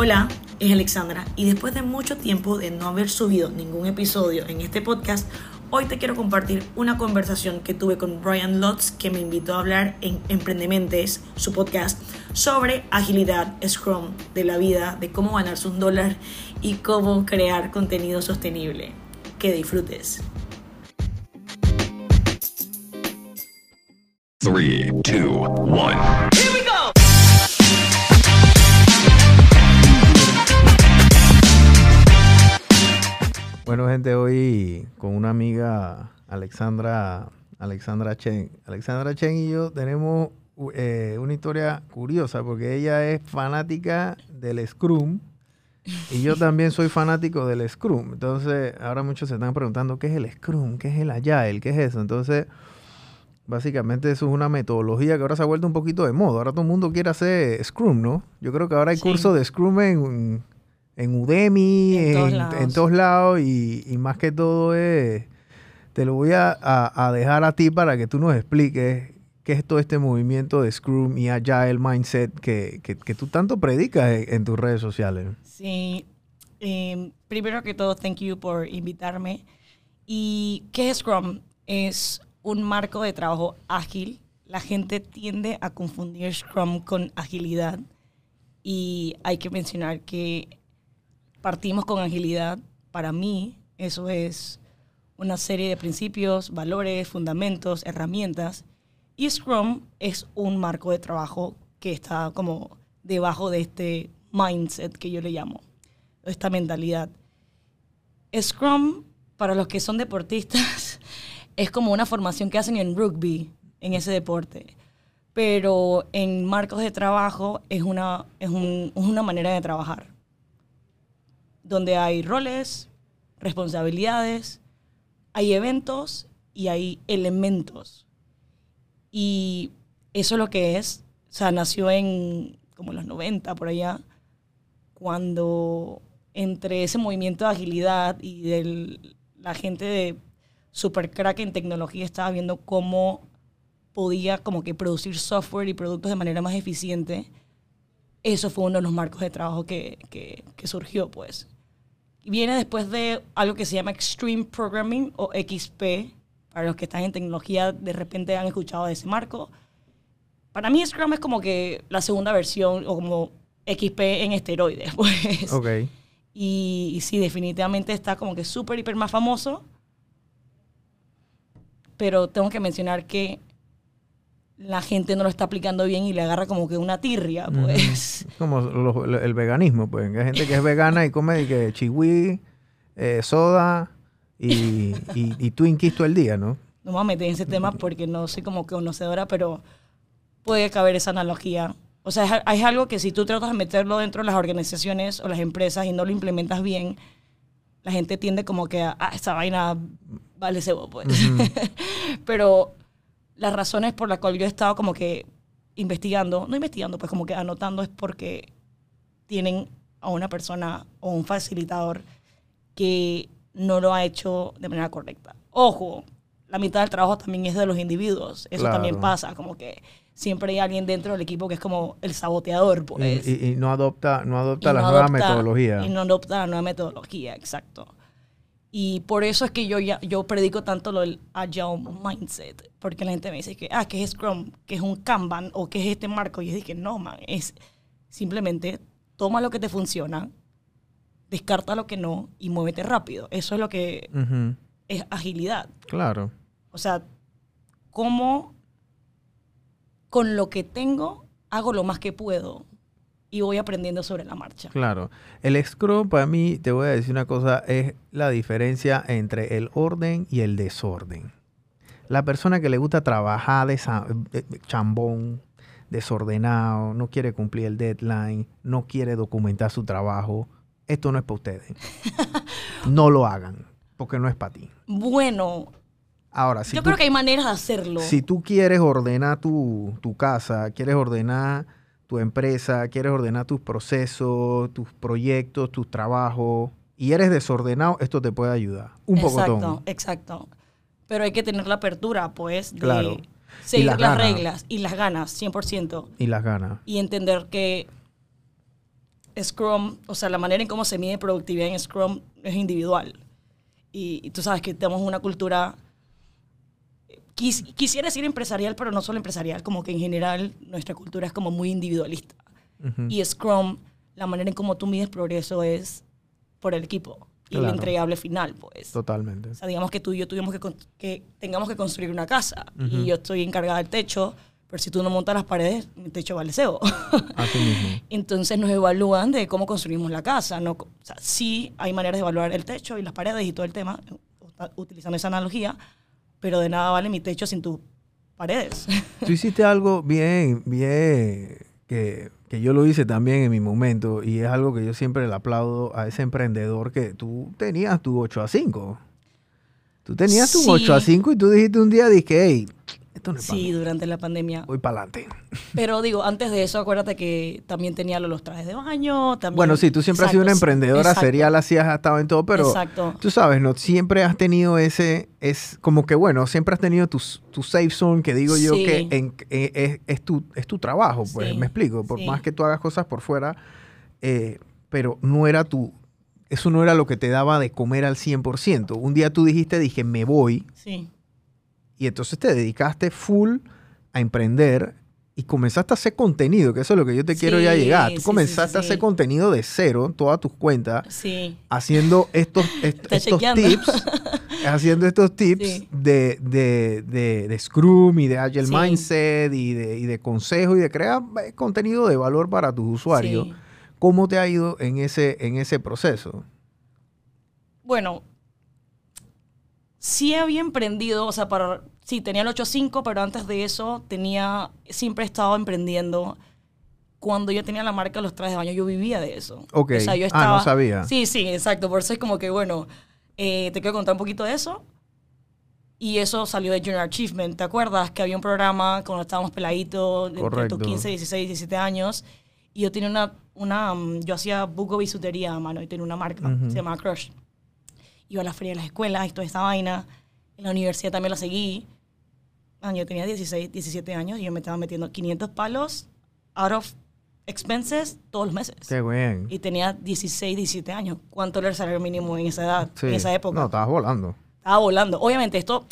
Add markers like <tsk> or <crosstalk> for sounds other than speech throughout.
Hola, es Alexandra y después de mucho tiempo de no haber subido ningún episodio en este podcast, hoy te quiero compartir una conversación que tuve con Brian Lutz que me invitó a hablar en Emprendementes, su podcast, sobre agilidad, Scrum, de la vida, de cómo ganarse un dólar y cómo crear contenido sostenible. Que disfrutes. 3, 2, 1. Bueno, gente, hoy con una amiga, Alexandra, Alexandra Chen. Alexandra Chen y yo tenemos eh, una historia curiosa porque ella es fanática del Scrum y yo <laughs> también soy fanático del Scrum. Entonces, ahora muchos se están preguntando qué es el Scrum, qué es el Agile, qué es eso. Entonces, básicamente eso es una metodología que ahora se ha vuelto un poquito de moda. Ahora todo el mundo quiere hacer Scrum, ¿no? Yo creo que ahora hay Sí. cursos de Scrum en, en Udemy, En en, todos en lados. todos lados y, y más que todo es, te lo voy a, a- a dejar a ti para que tú nos expliques qué es todo este movimiento de Scrum y Agile Mindset que, que- que tú tanto predicas en, en tus redes sociales. Sí, eh, primero que todo, thank you por invitarme. ¿Y qué es Scrum? Es un marco de trabajo ágil. La gente tiende a confundir Scrum con agilidad. Y hay que mencionar que partimos con agilidad. Para mí, eso es una serie de principios, valores, fundamentos, herramientas. Y Scrum es un marco de trabajo que está como debajo de este mindset que yo le llamo, esta mentalidad. Scrum, para los que son deportistas, <laughs> es como una formación que hacen en rugby, en ese deporte. Pero en marcos de trabajo es una, es un- es una manera de trabajar, donde hay roles, responsabilidades, hay eventos y hay elementos. Y eso es lo que es. O sea, nació en como los 90 por allá, cuando entre ese movimiento de agilidad y de la gente de super crack en tecnología estaba viendo cómo podía como que producir software y productos de manera más eficiente, eso fue uno de los marcos de trabajo que, que, que surgió, pues. Y viene después de algo que se llama Extreme Programming o XP. Para los que están en tecnología, de repente han escuchado de ese marco. Para mí Scrum es como que la segunda versión o como XP en esteroides, <laughs> pues. Ok. Y, y sí, definitivamente está como que súper, hiper más famoso. Pero tengo que mencionar que la gente no lo está aplicando bien y le agarra como que una tirria, pues. Es Como lo- lo- el veganismo, pues. Hay gente que es vegana y come y que chihui, eh, soda y, y, y Twinkies todo el día, ¿no? No me voy a meter en ese tema porque no soy como que conocedora, pero puede caber esa analogía. O sea, es, es algo que si tú tratas de meterlo dentro de las organizaciones o las empresas y no lo implementas bien, la gente tiende como que a, "Ah, esa vaina vale cebo, pues. <laughs> pero las razones por las cuales yo he estado como que investigando, no investigando, pues como que anotando es porque tienen a una persona o un facilitador que no lo ha hecho de manera correcta. Ojo, la mitad del trabajo también es de los individuos. Eso Claro. también pasa, como que siempre hay alguien dentro del equipo que es como el saboteador, pues. y- y no adopta, no adopta Y las no nuevas adopta- metodologías. Y no adopta la nueva metodología, exacto. Y por eso es que yo ya, yo predico tanto lo del agile mindset, porque la gente me dice que, ah, que es Scrum, que es un Kanban o que es este marco. Y yo dije, no, man, es simplemente toma lo que te funciona, descarta lo que no y muévete rápido. Eso es lo que es agilidad. Claro. O sea, cómo con lo que tengo hago lo más que puedo y voy aprendiendo sobre la marcha. Claro. El Scrum, para mí, te voy a decir una cosa, es la diferencia entre el orden y el desorden. La persona que le gusta trabajar de chambón, desordenado, no quiere cumplir el deadline, no quiere documentar su trabajo, esto no es para ustedes. <laughs> No lo hagan, porque no es para ti. Bueno, Ahora, si yo tú creo que hay maneras de hacerlo. si tú quieres ordenar tu, tu casa, quieres ordenar tu empresa, quieres ordenar tus procesos, tus proyectos, tus trabajos, y eres desordenado, esto te puede ayudar. Un exacto, poco exacto. Pero hay que tener la apertura, pues, de Claro. Seguir las reglas y las ganas, 100%. Y las ganas. Y entender que Scrum, o sea, la manera en cómo se mide productividad en Scrum es individual. Y, y tú sabes que tenemos una cultura, quis- quisiera decir empresarial, pero no solo empresarial, como que en general nuestra cultura es como muy individualista. Y Scrum, la manera en cómo tú mides progreso es por el equipo y el Claro. entregable final, pues. Totalmente. O sea, digamos que tú y yo tuvimos que, que tengamos que construir una casa y yo estoy encargada del techo, pero si tú no montas las paredes, mi techo vale cebo. <laughs> Así mismo. Entonces nos evalúan de cómo construimos la casa. ¿no? O sea, sí hay maneras de evaluar el techo y las paredes y todo el tema, utilizando esa analogía, pero de nada vale mi techo sin tus paredes. <laughs> Tú hiciste algo bien, bien, que, que yo lo hice también en mi momento y es algo que yo siempre le aplaudo a ese emprendedor que tú tenías tu 8 a 5. Tú tenías tu Sí. 8 a 5 y tú dijiste un día, dije, hey, esto no es para sí, durante la pandemia. voy para adelante. Pero digo, antes de eso, acuérdate que también tenía lo- los trajes de baño. También, Bueno, sí, tú siempre has sido una emprendedora exacto, serial, así has estado en todo, pero Exacto. tú sabes, no siempre has tenido ese, es como que bueno, siempre has tenido tu, tu safe zone, que digo yo Sí. que en- eh, es, es tu, es tu trabajo, pues, Sí, me explico, por sí. más que tú hagas cosas por fuera, eh, pero no era tu, eso no era lo que te daba de comer al 100%. Un día tú dijiste, dije, me voy, Sí. Y entonces te dedicaste full a emprender y comenzaste a hacer contenido, que eso es lo que yo te quiero ya llegar. Tú sí, comenzaste sí, a hacer contenido de cero, todas tus cuentas, Sí. haciendo estos, <laughs> est- Está estos chequeando. tips, <laughs> haciendo estos tips de, de, de, de Scrum y de Agile. Mindset y de, y de consejo y de crear contenido de valor para tus usuarios. ¿Cómo te ha ido en ese, en ese proceso? Bueno, sí había emprendido, o sea, para, sí, tenía el 8.5, pero antes de eso tenía, siempre he estado emprendiendo. Cuando yo tenía la marca de los trajes de baño, yo vivía de eso. Ok. O sea, yo Ah, estaba, no sabía. Sí, sí, exacto. Por eso es como que, bueno, eh, te quiero contar un poquito de eso. Y eso salió de Junior Achievement. ¿Te acuerdas que había un programa cuando estábamos peladitos, tus 15, 16, 17 años? Y yo tenía una, una mm, yo hacía buco bisutería a mano y tenía una marca, Ujú. se llamaba Crush. Iba a la feria de las escuelas y toda esta vaina. En la universidad también la seguí. Yo tenía 16, 17 años y yo me estaba metiendo 500 palos out of expenses todos los meses. Qué bien. Y tenía 16, 17 años. ¿Cuánto era el salario mínimo en esa edad, Sí. en esa época? No, estabas volando. Estaba volando. Obviamente, esto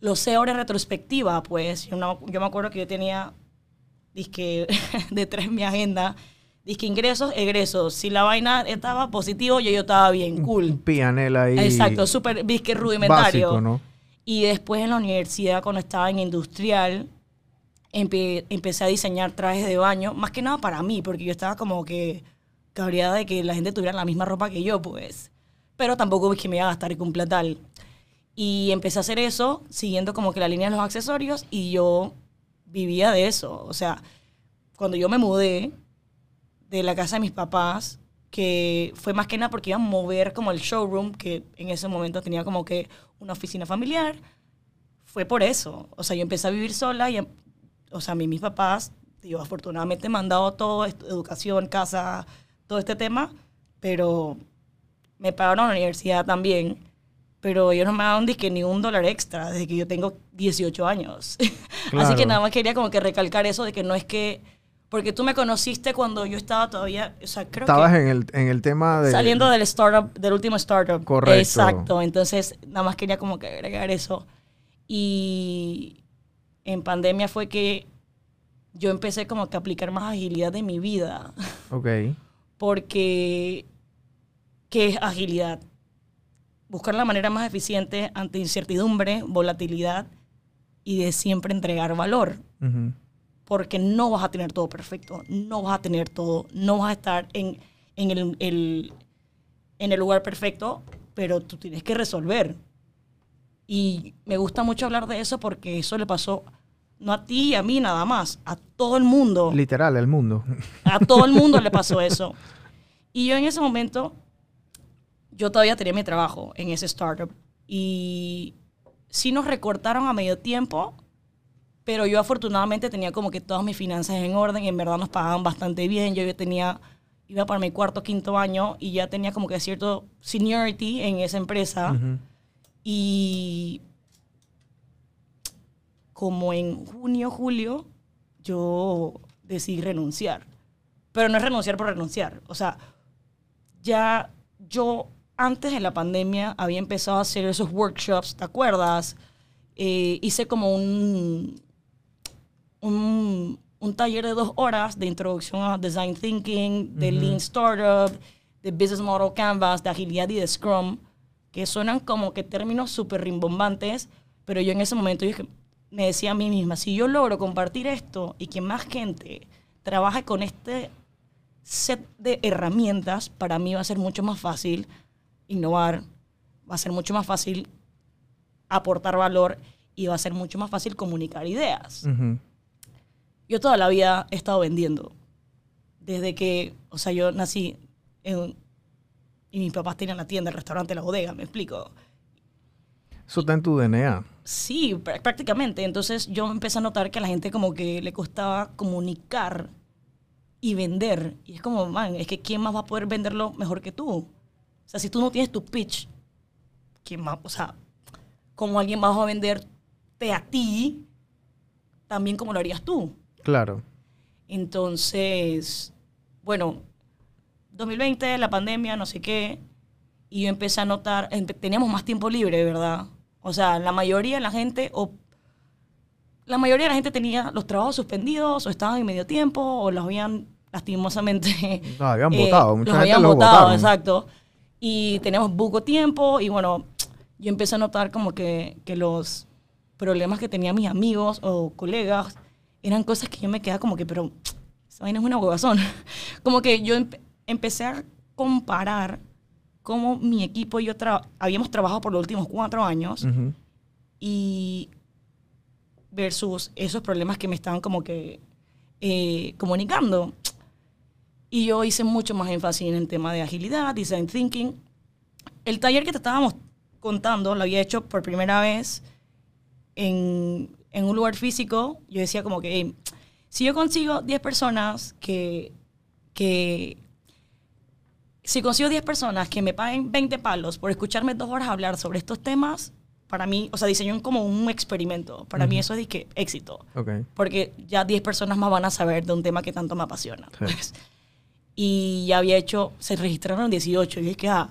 lo sé ahora en retrospectiva, pues. Yo, no- yo me acuerdo que yo tenía, disque, detrás <laughs> de mi agenda, disque ingresos, egresos. Si la vaina estaba positivo, yo, yo estaba bien, cool. Pianela ahí. Exacto, súper, disque rudimentario. Básico, ¿no? Y después en la universidad, cuando estaba en industrial, empe- empecé a diseñar trajes de baño, más que nada para mí, porque yo estaba como que cabreada de que la gente tuviera la misma ropa que yo, pues. Pero tampoco es que me iba a gastar con tal. Y empecé a hacer eso, siguiendo como que la línea de los accesorios, y yo vivía de eso. O sea, cuando yo me mudé de la casa de mis papás, que fue más que nada porque iba a mover como el showroom, que en ese momento tenía como que una oficina familiar, fue por eso. O sea, yo empecé a vivir sola y, em- o sea, a mí mis papás, yo afortunadamente me han dado todo, educación, casa, todo este tema, pero me pagaron la universidad también, pero ellos no me daban disque ni un dólar extra desde que yo tengo 18 años. <laughs> Así que nada más quería como que recalcar eso de que no es que, porque tú me conociste cuando yo estaba todavía, o sea, creo Estabas que en el, en el tema de... saliendo del startup, del último startup. Correcto. Exacto. Entonces, nada más quería como que agregar eso. Y en pandemia fue que yo empecé como que a aplicar más agilidad en mi vida. <laughs> Ok. Porque, ¿qué es agilidad? Buscar la manera más eficiente ante incertidumbre, volatilidad y de siempre entregar valor Ujú. Porque no vas a tener todo perfecto, no vas a tener todo, no vas a estar en, en, el, el- en el lugar perfecto, pero tú tienes que resolver. Y me gusta mucho hablar de eso porque eso le pasó no a ti y a mí nada más, a todo el mundo. Literal, el mundo. A todo el mundo le pasó <laughs> eso. Y yo en ese momento, yo todavía tenía mi trabajo en ese startup. Y sí nos recortaron a medio tiempo, pero yo afortunadamente tenía como que todas mis finanzas en orden. En verdad nos pagaban bastante bien. Yo ya tenía, iba para mi cuarto, quinto año y ya tenía como que cierto seniority en esa empresa. Ujú. Y como en junio, julio, yo decidí renunciar. pero no es renunciar por renunciar. O sea, ya yo antes de la pandemia había empezado a hacer esos workshops, ¿te acuerdas? Eh, hice como un, un, un taller de dos horas de introducción a Design Thinking, de Lean Startup, de Business Model Canvas, de agilidad y de Scrum, que suenan como que términos súper rimbombantes, pero yo en ese momento dije- me decía a mí misma, si yo logro compartir esto y que más gente trabaje con este set de herramientas, para mí va a ser mucho más fácil innovar, va a ser mucho más fácil aportar valor y va a ser mucho más fácil comunicar ideas. Ujú. Yo toda la vida he estado vendiendo. Desde que, o sea, yo nací en- y mis papás tenían la tienda, el restaurante, la bodega, me explico. Eso está en tu DNA. Sí, prá- prácticamente. Entonces yo empecé a notar que a la gente como que le costaba comunicar y vender. Y es como, man, es que ¿quién más va a poder venderlo mejor que tú? O sea, si tú no tienes tu pitch, ¿quién más? O sea, ¿cómo alguien más va a venderte a ti también como lo harías tú? Claro. Entonces, bueno, 2020, la pandemia, no sé qué, y yo empecé a notar, teníamos más tiempo libre, ¿verdad? O sea, la mayoría de la gente, o la mayoría de la gente tenía los trabajos suspendidos, o estaban en medio tiempo, o los habían lastimosamente... <laughs> No, habían eh, votado, mucha los gente habían los votado, votaron. exacto. Y teníamos poco tiempo, y bueno, yo empecé a notar como que, que los problemas que tenían mis amigos o colegas eran cosas que yo me quedaba como que, pero <tsk> esa vaina es una huevazón. <laughs> Como que yo empe- empecé a comparar cómo mi equipo y yo tra- habíamos trabajado por los últimos cuatro años Ujú. y versus esos problemas que me estaban como que eh, comunicando. Y yo hice mucho más énfasis en el tema de agilidad, design thinking. El taller que te estábamos contando lo había hecho por primera vez en, en un lugar físico. Yo decía como que, "Hey, si yo consigo 10 personas que, que si consigo 10 personas que me paguen 20 palos por escucharme dos horas hablar sobre estos temas, para mí, o sea, diseñó como un experimento. Para mí eso es que éxito. Ok. Porque ya 10 personas más van a saber de un tema que tanto me apasiona. Sí. pues. Y ya había hecho, se registraron 18. Y dije, ah,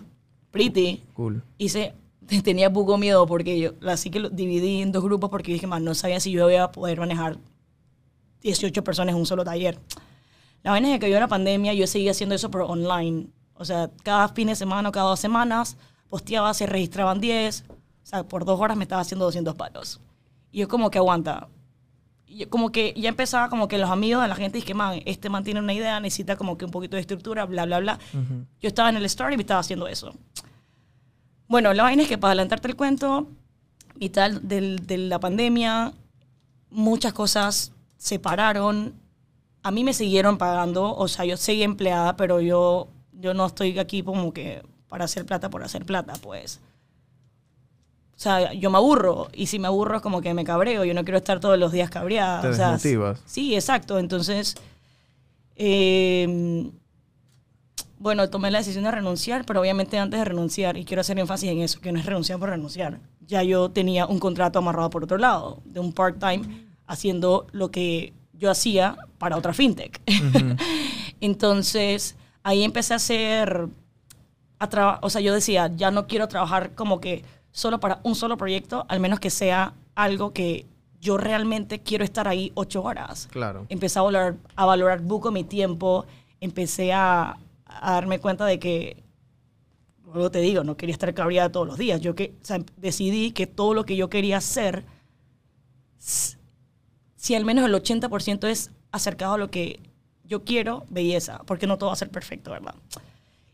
pretty. Cool. Hice, <laughs> tenía poco miedo porque yo, así que lo dividí en dos grupos porque dije, más no sabía si yo iba a poder manejar 18 personas en un solo taller. La vaina es que yo la pandemia yo seguía haciendo eso por online. O sea, cada fin de semana o cada dos semanas posteaba, se registraban 10. O sea, por dos horas me estaba haciendo 200 palos. Y yo como que aguanta. Yo como que ya empezaba como que los amigos de la gente que man, este man tiene una idea, necesita como que un poquito de estructura, bla, bla, bla. Yo estaba en el story y me estaba haciendo eso. Bueno, la vaina es que para adelantarte el cuento, mitad del- de la pandemia, muchas cosas se pararon. A mí me siguieron pagando, o sea, yo seguí empleada, pero yo, yo no estoy aquí como que para hacer plata por hacer plata, pues. O sea, yo me aburro, y si me aburro es como que me cabreo, yo no quiero estar todos los días cabreada. Te o sea. Sí, exacto. Entonces, eh, bueno, tomé la decisión de renunciar, pero obviamente antes de renunciar, y quiero hacer énfasis en eso, que no es renunciar por renunciar. Ya yo tenía un contrato amarrado por otro lado, de un part-time, haciendo lo que yo hacía para otra fintech. <laughs> Entonces, ahí empecé a hacer, a o sea, yo decía, ya no quiero trabajar como que solo para un solo proyecto, al menos que sea algo que yo realmente quiero estar ahí ocho horas Claro. empecé a valorar, a valorar buco mi tiempo, empecé a, a darme cuenta de que, luego te digo, no quería estar cabreada todos los días. Yo que, decidí que todo lo que yo quería hacer, si al menos el 80% es acercado a lo que yo quiero, belleza, porque no todo va a ser perfecto, ¿verdad?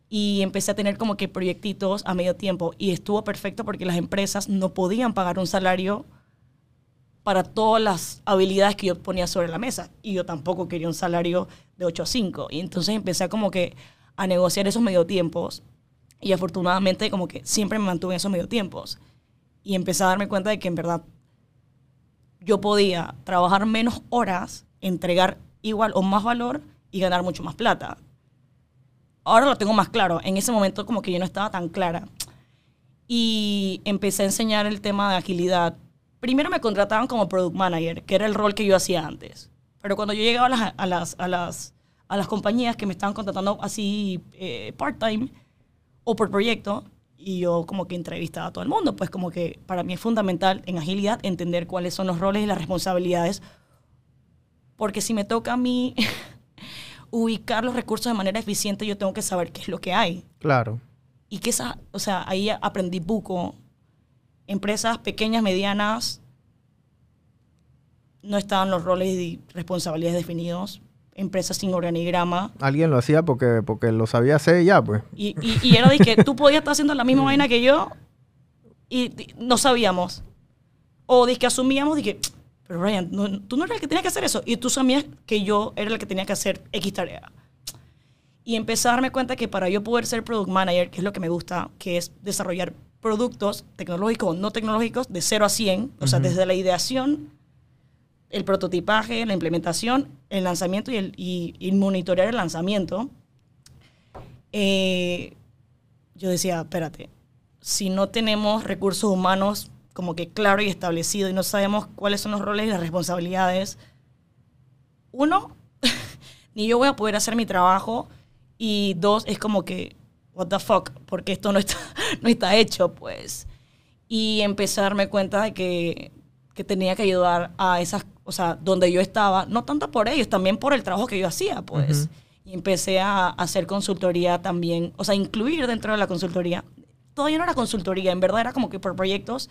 Y empecé a tener como que proyectitos a medio tiempo y estuvo perfecto porque las empresas no podían pagar un salario para todas las habilidades que yo ponía sobre la mesa. Y yo tampoco quería un salario de 8 a 5. Y entonces empecé a como que a negociar esos medio tiempos. Y afortunadamente como que siempre me mantuve en esos medio tiempos. Y empecé a darme cuenta de que en verdad yo podía trabajar menos horas, entregar igual o más valor y ganar mucho más plata. Ahora lo tengo más claro. En ese momento como que yo no estaba tan clara. Y empecé a enseñar el tema de agilidad. Primero me contrataban como product manager, que era el rol que yo hacía antes. Pero cuando yo llegaba a las, a las, a las, a las compañías que me estaban contratando así eh, part-time o por proyecto y yo como que entrevistaba a todo el mundo. Pues como que para mí es fundamental en agilidad entender cuáles son los roles y las responsabilidades. Porque si me toca a mí <laughs> ubicar los recursos de manera eficiente, yo tengo que saber qué es lo que hay. Claro. Y que esa, o sea, ahí aprendí buco. Empresas pequeñas, medianas, no estaban los roles y responsabilidades definidos. Empresas sin organigrama. Alguien lo hacía porque, porque lo sabía hacer ya, pues. Y, y, y era de que tú <laughs> podías estar haciendo la misma vaina que yo y y no sabíamos. O de que asumíamos de que, pero Brian, no- tú no eras el que tenía que hacer eso. Y tú sabías que yo era el que tenía que hacer X tarea. Y empecé a darme cuenta que para yo poder ser product manager, que es lo que me gusta, que es desarrollar productos tecnológicos o no tecnológicos de 0 a 100, o sea, desde la ideación, el prototipaje, la implementación, el lanzamiento y, el, y, y monitorear el lanzamiento, eh, yo decía, espérate, si no tenemos recursos humanos como que claro y establecido y no sabemos cuáles son los roles y las responsabilidades, uno, <laughs> ni yo voy a poder hacer mi trabajo y dos, es como que, what the fuck, porque esto no está, <laughs> no está hecho, pues. Y darme cuenta de que, que tenía que ayudar a esas, o sea, donde yo estaba, no tanto por ellos, también por el trabajo que yo hacía, pues. Y empecé a hacer consultoría también, o sea, incluir dentro de la consultoría. Todavía no era consultoría, en verdad era como que por proyectos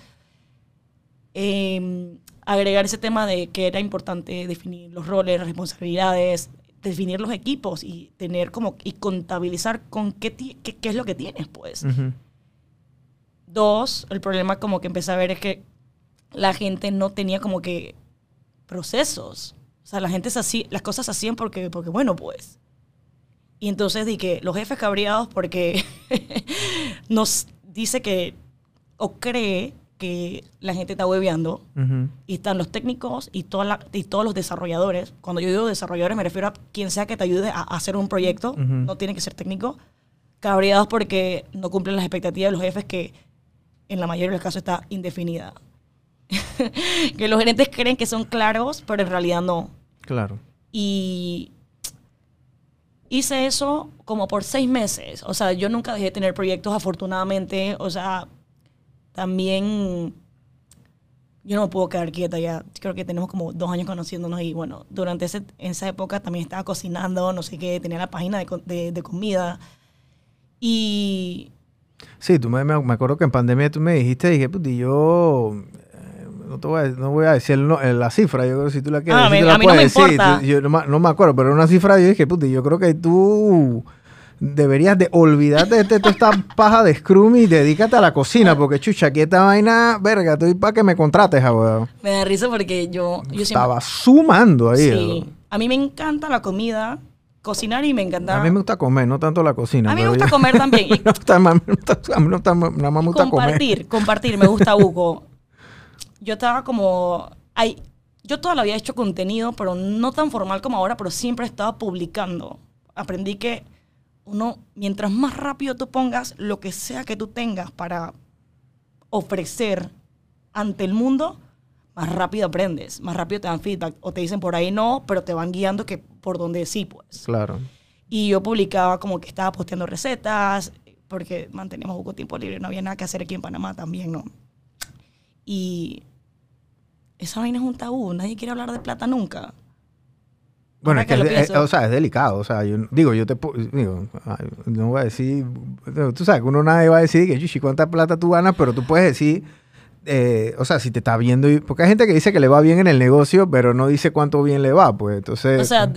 eh, agregar ese tema de que era importante definir los roles, las responsabilidades, definir los equipos y tener como y contabilizar con qué, ti- qué, qué es lo que tienes, pues. Dos, el problema como que empecé a ver es que la gente no tenía como que procesos. O sea, la gente se hacía, las cosas se hacían porque, porque bueno, pues. Y entonces di que los jefes cabreados porque <laughs> nos dice que, o cree que la gente está hueveando, y están los técnicos y, toda la- y todos los desarrolladores. Cuando yo digo desarrolladores me refiero a quien sea que te ayude a, a hacer un proyecto, no tiene que ser técnico, cabreados porque no cumplen las expectativas de los jefes que en la mayoría de los casos está indefinida. <laughs> que los gerentes creen que son claros, pero en realidad no. Claro. Y hice eso como por seis meses. O sea, yo nunca dejé de tener proyectos, afortunadamente. O sea, también yo no me puedo quedar quieta ya. Creo que tenemos como dos años conociéndonos y bueno, durante ese, esa época también estaba cocinando, no sé qué, tenía la página de, de- de comida. Y Sí, tú me, me acuerdo que en pandemia tú me dijiste, dije, puti, yo no, te voy a, no voy a decir el eh, la cifra, yo creo que si tú la quieres Ah, me- a mí no me decir. importa. Tú- yo no, me- no me acuerdo, pero una cifra yo dije, puti, yo creo que tú deberías de olvidarte de toda esta <laughs> paja de Scrum y dedícate a la cocina, porque chucha, aquí esta vaina, verga, estoy para que me contrates, weón. me da risa porque yo, yo siempre... Estaba sumando ahí. Sí. A mí me encanta la comida, cocinar y me encanta... A mí me gusta comer, no tanto la cocina. A mí me gusta yo- comer también. <laughs> a mí no está- a mí no está- a mí no está- nada más me gusta comer. compartir, compartir, me gusta Hugo. <laughs> Yo estaba como, ay, yo toda la vida he hecho contenido, pero no tan formal como ahora, pero siempre estaba publicando. Aprendí que uno, mientras más rápido tú pongas lo que sea que tú tengas para ofrecer ante el mundo, más rápido aprendes, más rápido te dan feedback. O te dicen por ahí no, pero te van guiando que por donde sí, pues. Claro. Y yo publicaba como que estaba posteando recetas, porque manteníamos poco tiempo libre, no había nada que hacer aquí en Panamá también, ¿no? Y esa vaina es un tabú, nadie quiere hablar de plata nunca. Bueno, es que es, pienso. o sea, es delicado. O sea, yo digo, yo te digo, no voy a decir, tú sabes que uno nadie va a decir que chichi, cuánta plata tú ganas, pero tú puedes decir, eh, o sea, si te está viendo, y- porque hay gente que dice que le va bien en el negocio, pero no dice cuánto bien le va, pues entonces, O sea,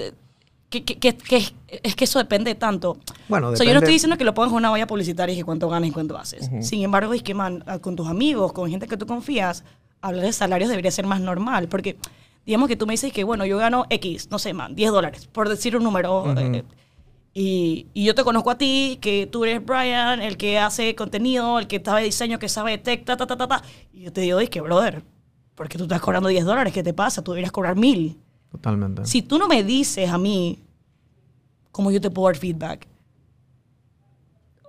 que, que- que- que es, que eso depende tanto. bueno, O sea, yo no depende- estoy diciendo que lo pongas en una valla publicitaria y que cuánto ganas y cuánto haces. Sin embargo, es que, man, con tus amigos, con gente que tú confías, hablar de salarios debería ser más normal. Porque, digamos que tú me dices que, bueno, yo gano X, no sé, man, 10 dólares, por decir un número. eh, y, y yo te conozco a ti, que tú eres Brian, el que hace contenido, el que sabe diseño, que sabe tech, ta, ta, ta, ta, ta. Y yo te digo, es que, brother, porque tú estás cobrando 10 dólares, ¿qué te pasa? Tú deberías cobrar mil. Totalmente. Si tú no me dices a mí cómo yo te puedo dar feedback.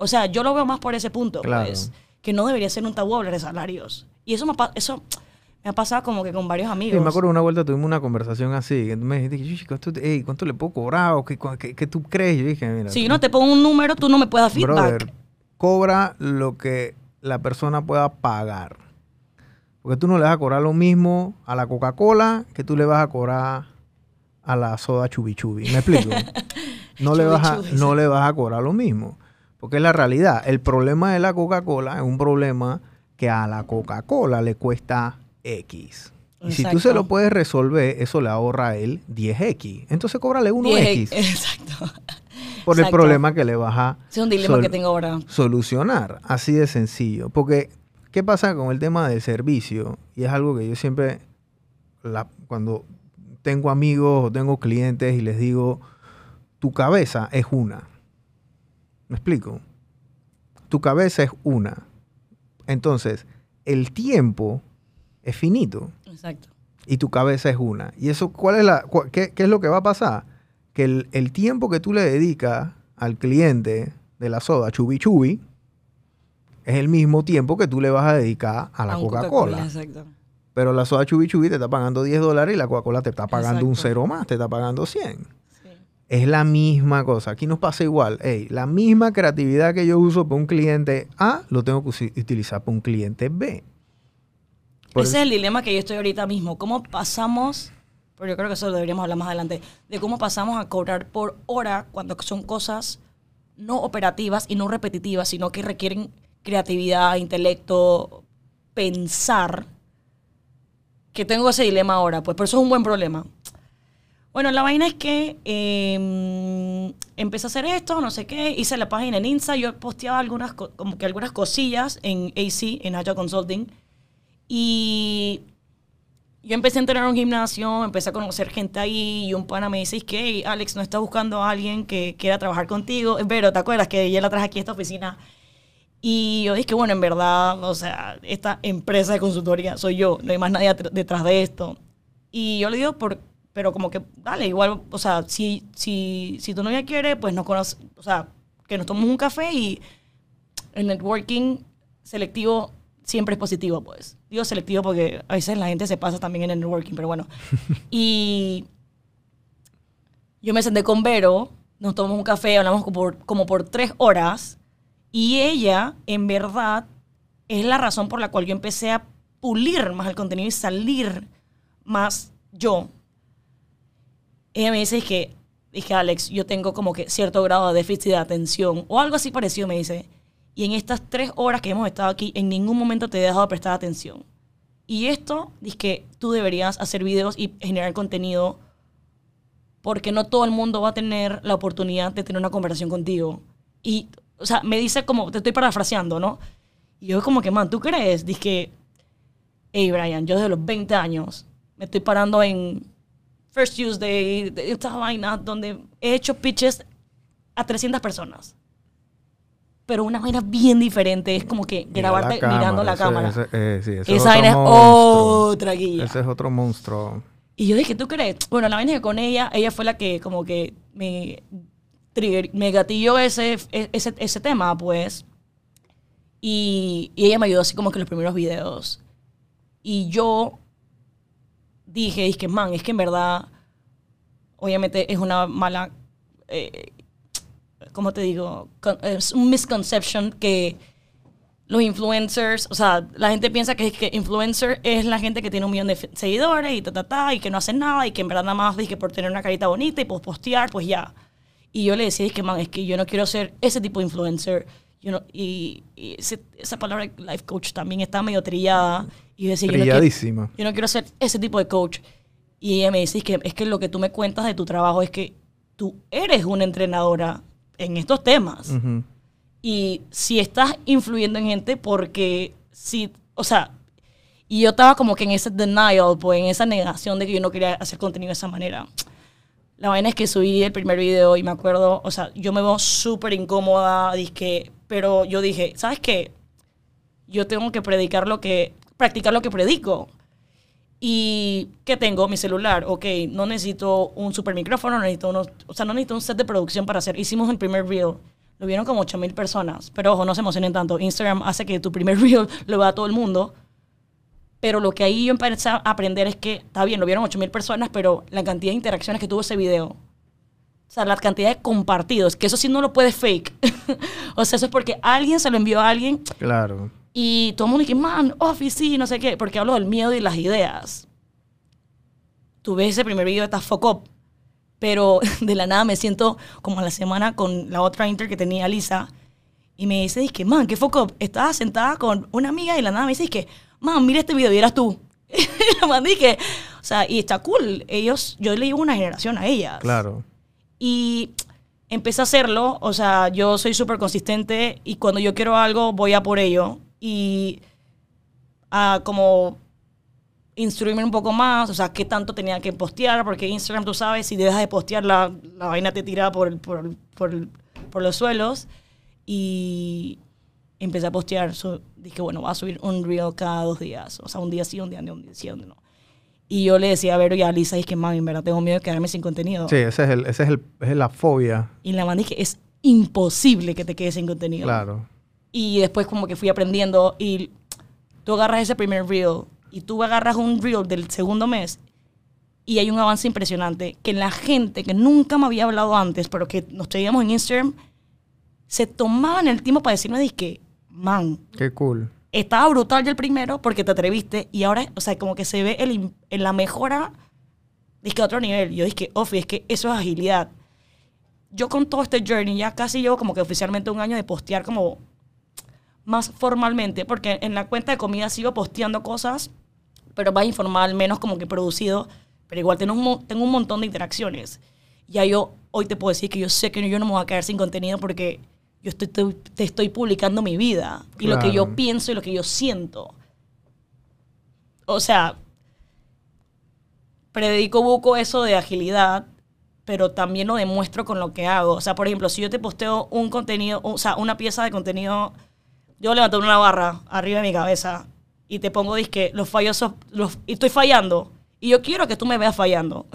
O sea, yo lo veo más por ese punto, Claro. pues, que no debería ser un tabú hablar de salarios. Y eso me, eso Me ha pasado como que con varios Sí, amigos. me acuerdo una vuelta tuvimos una conversación así. que tú me dijiste, "Yushi, ¿cuánto, te- ey, ¿cuánto le puedo cobrar? ¿O ¿Qué, qué, qué tú crees? Yo dije, mira. Si yo no te pongo un número, tú no me puedes dar feedback. Brother, cobra lo que la persona pueda pagar. Porque tú no le vas a cobrar lo mismo a la Coca-Cola que tú le vas a cobrar a la soda chubi chubi. ¿Me explico? <laughs> No, le, vas a, no sí. le vas a cobrar lo mismo. Porque es la realidad. El problema de la Coca-Cola es un problema que a la Coca-Cola le cuesta X. Y si tú se lo puedes resolver, eso le ahorra a él 10X. Entonces cóbrale 1X 10, <laughs> Exacto. por el problema que le vas a es un dilema que tengo ahora. solucionar. Así de sencillo. Porque, ¿qué pasa con el tema del servicio? Y es algo que yo siempre, la- cuando tengo amigos o tengo clientes y les digo, tu cabeza es una. ¿Me explico? Tu cabeza es una. Entonces, el tiempo es finito Exacto. y tu cabeza es una. ¿Y eso cuál es la cua- qué, qué es lo que va a pasar? Que el, el tiempo que tú le dedicas al cliente de la soda chubi chubi es el mismo tiempo que tú le vas a dedicar a la Coca-Cola. Exacto. Pero la soda chubi chubi te está pagando 10 dólares y la Coca-Cola te está pagando un cero más, te está pagando 100. Es la misma cosa. Aquí nos pasa igual. Ey, la misma creatividad que yo uso para un cliente A, lo tengo que utilizar para un cliente B. Por Ese eso- es el dilema que yo estoy ahorita mismo. ¿Cómo pasamos, pero yo creo que eso lo deberíamos hablar más adelante, de cómo pasamos a cobrar por hora cuando son cosas no operativas y no repetitivas, sino que requieren creatividad, intelecto, pensar? Que tengo ese dilema ahora, pues, pero eso es un buen problema. Bueno, la vaina es que eh, empecé a hacer esto, no sé qué, hice la página en Insta, yo posteaba algunas, co- como que algunas cosillas en AC, en Agile Consulting, y yo empecé a entrenar en un gimnasio, empecé a conocer gente ahí, y un pana me dice, "Es que "Hey, Alex, ¿no estás buscando a alguien que quiera trabajar contigo? Pero, ¿te acuerdas que ella la traje aquí a esta oficina? Y yo dije, bueno, en verdad, o sea, esta empresa de consultoría soy yo, no hay más nadie detrás de esto. Y yo le digo, por, pero como que, dale, igual, o sea, si, si, si tu novia quiere, pues nos conoce, o sea, que nos tomemos un café y el networking selectivo siempre es positivo, pues. Digo selectivo porque a veces la gente se pasa también en el networking, pero bueno. <laughs> y yo me senté con Vero, nos tomamos un café, hablamos como por, como por tres horas, y ella, en verdad, es la razón por la cual yo empecé a pulir más el contenido y salir más yo. Ella me dice que, dije, Alex, yo tengo como que cierto grado de déficit de atención, o algo así parecido, me dice. Y en estas tres horas que hemos estado aquí, en ningún momento te he dejado de prestar atención. Y esto, que tú deberías hacer videos y generar contenido porque no todo el mundo va a tener la oportunidad de tener una conversación contigo. Y, o sea, me dice como, te estoy parafraseando, ¿no? Y yo como que, man, ¿tú crees? Que, hey, Brian, yo desde los 20 años me estoy parando en First Tuesday, de esta vaina, donde he hecho pitches a 300 personas. Pero una vaina bien diferente, es como que Mira grabarte mirando la ese- cámara. ese- eh, sí, ese es Esa vaina es otra guía. Ese es otro monstruo. Y yo dije, ¿tú crees? Bueno, la vaina que con ella, ella fue la que como que me, trigger, me gatilló ese, ese, ese tema, pues. Y, y ella me ayudó así como que los primeros videos. Y yo dije, es que, man, es que en verdad, obviamente es una mala, eh, ¿cómo te digo? Con- Es un misconception que los influencers, o sea, la gente piensa que, que influencer es la gente que tiene un millón de seguidores y ta, ta, ta, y que no hacen nada y que en verdad nada más dije por tener una carita bonita y pues postear, pues ya. Y yo le decía, es que man, es que yo no quiero ser ese tipo de influencer. Yo no- y y ese- esa palabra life coach también está medio trillada. Y yo decía, yo no, quiero, yo no quiero ser ese tipo de coach. Y ella me dice, es que, es que lo que tú me cuentas de tu trabajo es que tú eres una entrenadora en estos temas. Ujú. Y si estás influyendo en gente, porque si, o sea, y yo estaba como que en ese denial, pues en esa negación de que yo no quería hacer contenido de esa manera. La vaina es que subí el primer video y me acuerdo, o sea, yo me veo súper incómoda, dizque, pero yo dije, ¿sabes qué? Yo tengo que predicar lo que, practicar lo que predico. ¿Y qué tengo? Mi celular. Ok, no necesito un super micrófono, no necesito unos, o sea, no necesito un set de producción para hacer. Hicimos el primer reel. Lo vieron como 8 mil personas. Pero ojo, no se emocionen tanto. Instagram hace que tu primer <laughs> reel lo vea todo el mundo. Pero lo que ahí yo empecé a aprender es que, está bien, lo vieron 8.000 personas, pero la cantidad de interacciones que tuvo ese video. O sea, la cantidad de compartidos, que eso sí no lo puedes fake. <laughs> o sea, eso es porque alguien se lo envió a alguien Claro. Y todo el mundo dice, man, Office, sí, no sé qué, porque hablo del miedo y las ideas. Tú ves ese primer video, está fuck up. Pero <laughs> de la nada me siento como a la semana con la otra inter que tenía Lisa. Y me dice, que man, qué fuck up. Estaba sentada con una amiga y de la nada me dice, que man, mira este video y eras tú. <laughs> Y la man dije, o sea, y está cool. Ellos, yo le llevo una generación a ellas. Claro. Y empecé a hacerlo, o sea, yo soy súper consistente y cuando yo quiero algo voy a por ello. Y a como instruirme un poco más, o sea, qué tanto tenía que postear, porque Instagram, tú sabes, si dejas de postear, la, la vaina te tira por, por, por, por los suelos. Y empecé a postear, so, dije, bueno, voy a subir un reel cada dos días, o sea, un día sí, un día no, un día sí, un día no. Y yo le decía a Vero y a Lisa, es que, mami, en verdad tengo miedo de quedarme sin contenido. Sí, ese es el, ese es el, esa es la fobia. Y la man dije, es imposible que te quedes sin contenido. Claro. Y después como que fui aprendiendo y tú agarras ese primer reel y tú agarras un reel del segundo mes y hay un avance impresionante que la gente que nunca me había hablado antes, pero que nos seguíamos en Instagram, se tomaban el tiempo para decirme, dije, man, Qué cool. estaba brutal ya el primero porque te atreviste y ahora, o sea, como que se ve el, en la mejora, dije a otro nivel. Yo dije, Ofi, es que eso es agilidad. Yo con todo este journey ya casi llevo como que oficialmente un año de postear como más formalmente, porque en la cuenta de comida sigo posteando cosas, pero más informal, menos como que producido, pero igual tengo un, tengo un montón de interacciones. Ya yo hoy te puedo decir que yo sé que yo no me voy a quedar sin contenido porque yo estoy, te, te estoy publicando mi vida y lo que yo pienso y lo que yo siento. O sea, predico buco eso de agilidad, pero también lo demuestro con lo que hago. O sea, por ejemplo, si yo te posteo un contenido, o sea, una pieza de contenido, yo levanto una barra arriba de mi cabeza y te pongo, disque, los fallos, los, y estoy fallando. Y yo quiero que tú me veas fallando.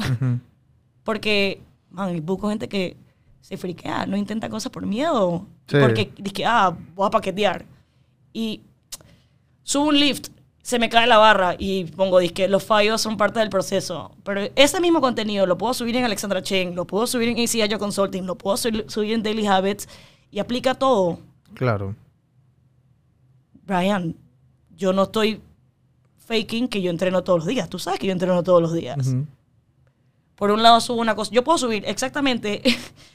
<laughs> Porque, man, poco gente que se friquea, no intenta cosas por miedo. Sí. Porque dice, ah, voy a paquetear. Y subo un lift, se me cae la barra y pongo, que los fallos son parte del proceso. Pero ese mismo contenido lo puedo subir en Alexandra Chen, lo puedo subir en ACI Consulting, lo puedo subir, subir en Daily Habits y aplica todo. Claro. Brian, yo no estoy faking que yo entreno todos los días. Tú sabes que yo entreno todos los días. Ujú. Por un lado subo una cosa. Yo puedo subir exactamente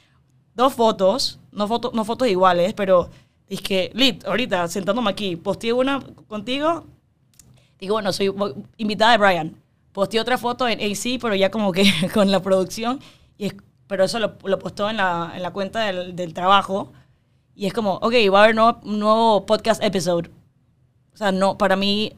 <laughs> dos fotos, no, foto, no fotos iguales, pero es que, Lit, ahorita sentándome aquí, posteé una contigo. Digo, bueno, soy invitada de Brian. Posteé otra foto en AC, pero ya como que <laughs> con la producción. Y es- pero eso lo, lo postó en la, en la cuenta del, del trabajo. Y es como, ok, va a haber nuevo, un nuevo podcast episode. O sea, no, para mí,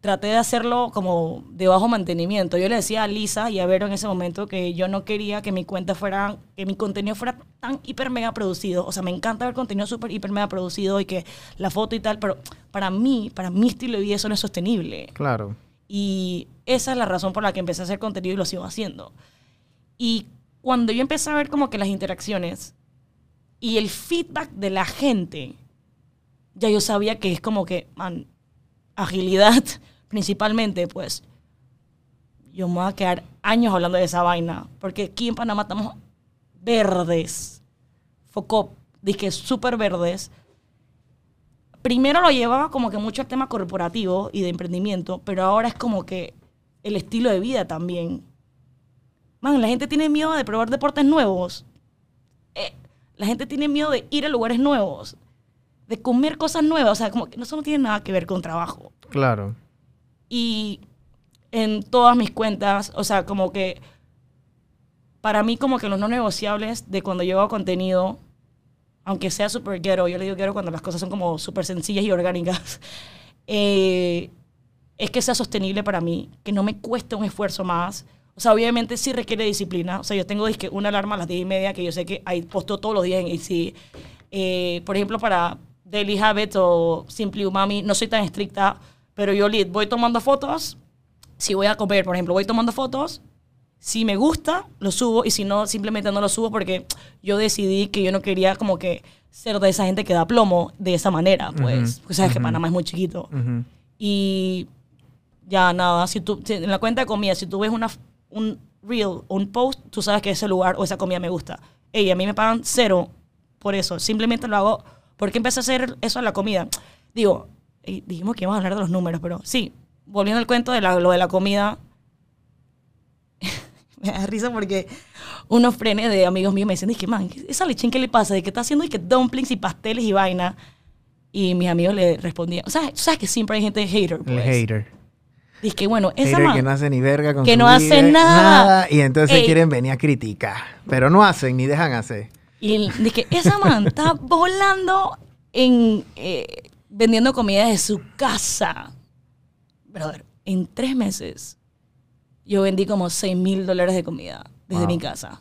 traté de hacerlo como de bajo mantenimiento. Yo le decía a Lisa y a Vero en ese momento que yo no quería que mi cuenta fuera, que mi contenido fuera tan hiper mega producido. O sea, me encanta ver contenido súper hiper mega producido y que la foto y tal, pero para mí, para mi estilo de vida eso no es sostenible. Claro. Y esa es la razón por la que empecé a hacer contenido y lo sigo haciendo. Y cuando yo empecé a ver como que las interacciones y el feedback de la gente, ya yo sabía que es como que, man, agilidad <laughs> principalmente, pues yo me voy a quedar años hablando de esa vaina. Porque aquí en Panamá estamos verdes. Foco, dije súper verdes. Primero lo llevaba como que mucho al tema corporativo y de emprendimiento, pero ahora es como que el estilo de vida también. Man, la gente tiene miedo de probar deportes nuevos. Eh, la gente tiene miedo de ir a lugares nuevos, de comer cosas nuevas. O sea, como que eso no tiene nada que ver con trabajo. Claro. Y en todas mis cuentas, o sea, como que para mí como que los no negociables de cuando yo hago contenido, aunque sea súper ghetto, yo le digo ghetto cuando las cosas son como súper sencillas y orgánicas, <laughs> eh, es que sea sostenible para mí, que no me cueste un esfuerzo más. O sea, obviamente sí requiere disciplina. O sea, yo tengo una alarma a las 10 y media que yo sé que ahí posto todos los días en AC. Eh, por ejemplo, para Daily Habits o Simply Umami, no soy tan estricta, pero yo voy tomando fotos. Si voy a comer, por ejemplo, voy tomando fotos. Si me gusta, lo subo. Y si no, simplemente no lo subo porque yo decidí que yo no quería como que ser de esa gente que da plomo de esa manera, pues. Ujú, Porque sabes que ujú. Panamá es muy chiquito. Ujú. Y Ya nada, si tú, si en la cuenta de comida, si tú ves una, un reel o un post, tú sabes que ese lugar o esa comida me gusta. Ey, a mí me pagan cero por eso. Simplemente lo hago porque empecé a hacer eso en la comida. Digo, dijimos que íbamos a hablar de los números, pero sí, volviendo al cuento de la- lo de la comida, <laughs> me da risa porque unos frenes de amigos míos me dicen, que man, esa lechín, ¿qué le pasa? De que está haciendo y que dumplings y pasteles y vaina. Y mis amigos le respondían, o sea, sabes que siempre hay gente hater, El pues. hater. Dice que bueno, esa Hater man, que no hace ni verga con que no hace vida, nada. Y entonces Ey. quieren venir a criticar. Pero no hacen ni dejan hacer. Y dije, esa man está volando en eh, vendiendo comida de su casa. Brother, en tres meses yo vendí como 6 mil dólares de comida desde Wow. mi casa.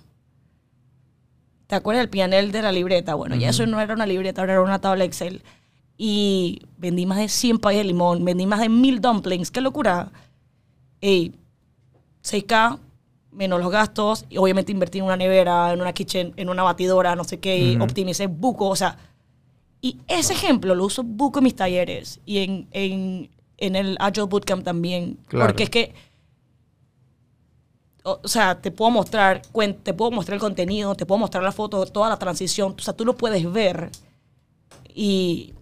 ¿Te acuerdas del pianel de la libreta? Bueno, ya eso no era una libreta, ahora era una tabla Excel. Y vendí más de 100 payas de limón, vendí más de mil dumplings. ¡Qué locura! Ey, 6K menos los gastos y obviamente invertí en una nevera, en una kitchen, en una batidora, no sé qué, y Ujú. optimicé buco, o sea, y ese ejemplo lo uso buco en mis talleres y en, en, en el Agile Bootcamp también, Claro. porque es que o, o sea, te puedo mostrar, te puedo mostrar el contenido, te puedo mostrar la foto, toda la transición, o sea, tú lo puedes ver y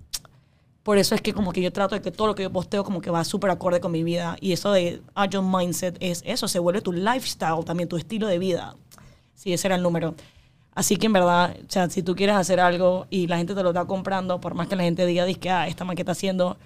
por eso es que como que yo trato de que todo lo que yo posteo como que va súper acorde con mi vida. Y eso de Agile Mindset es eso, se vuelve tu lifestyle, también tu estilo de vida. Sí, ese era el número. Así que en verdad, o sea, si tú quieres hacer algo y la gente te lo está comprando, por más que la gente diga, que ah, esta maqueta haciendo,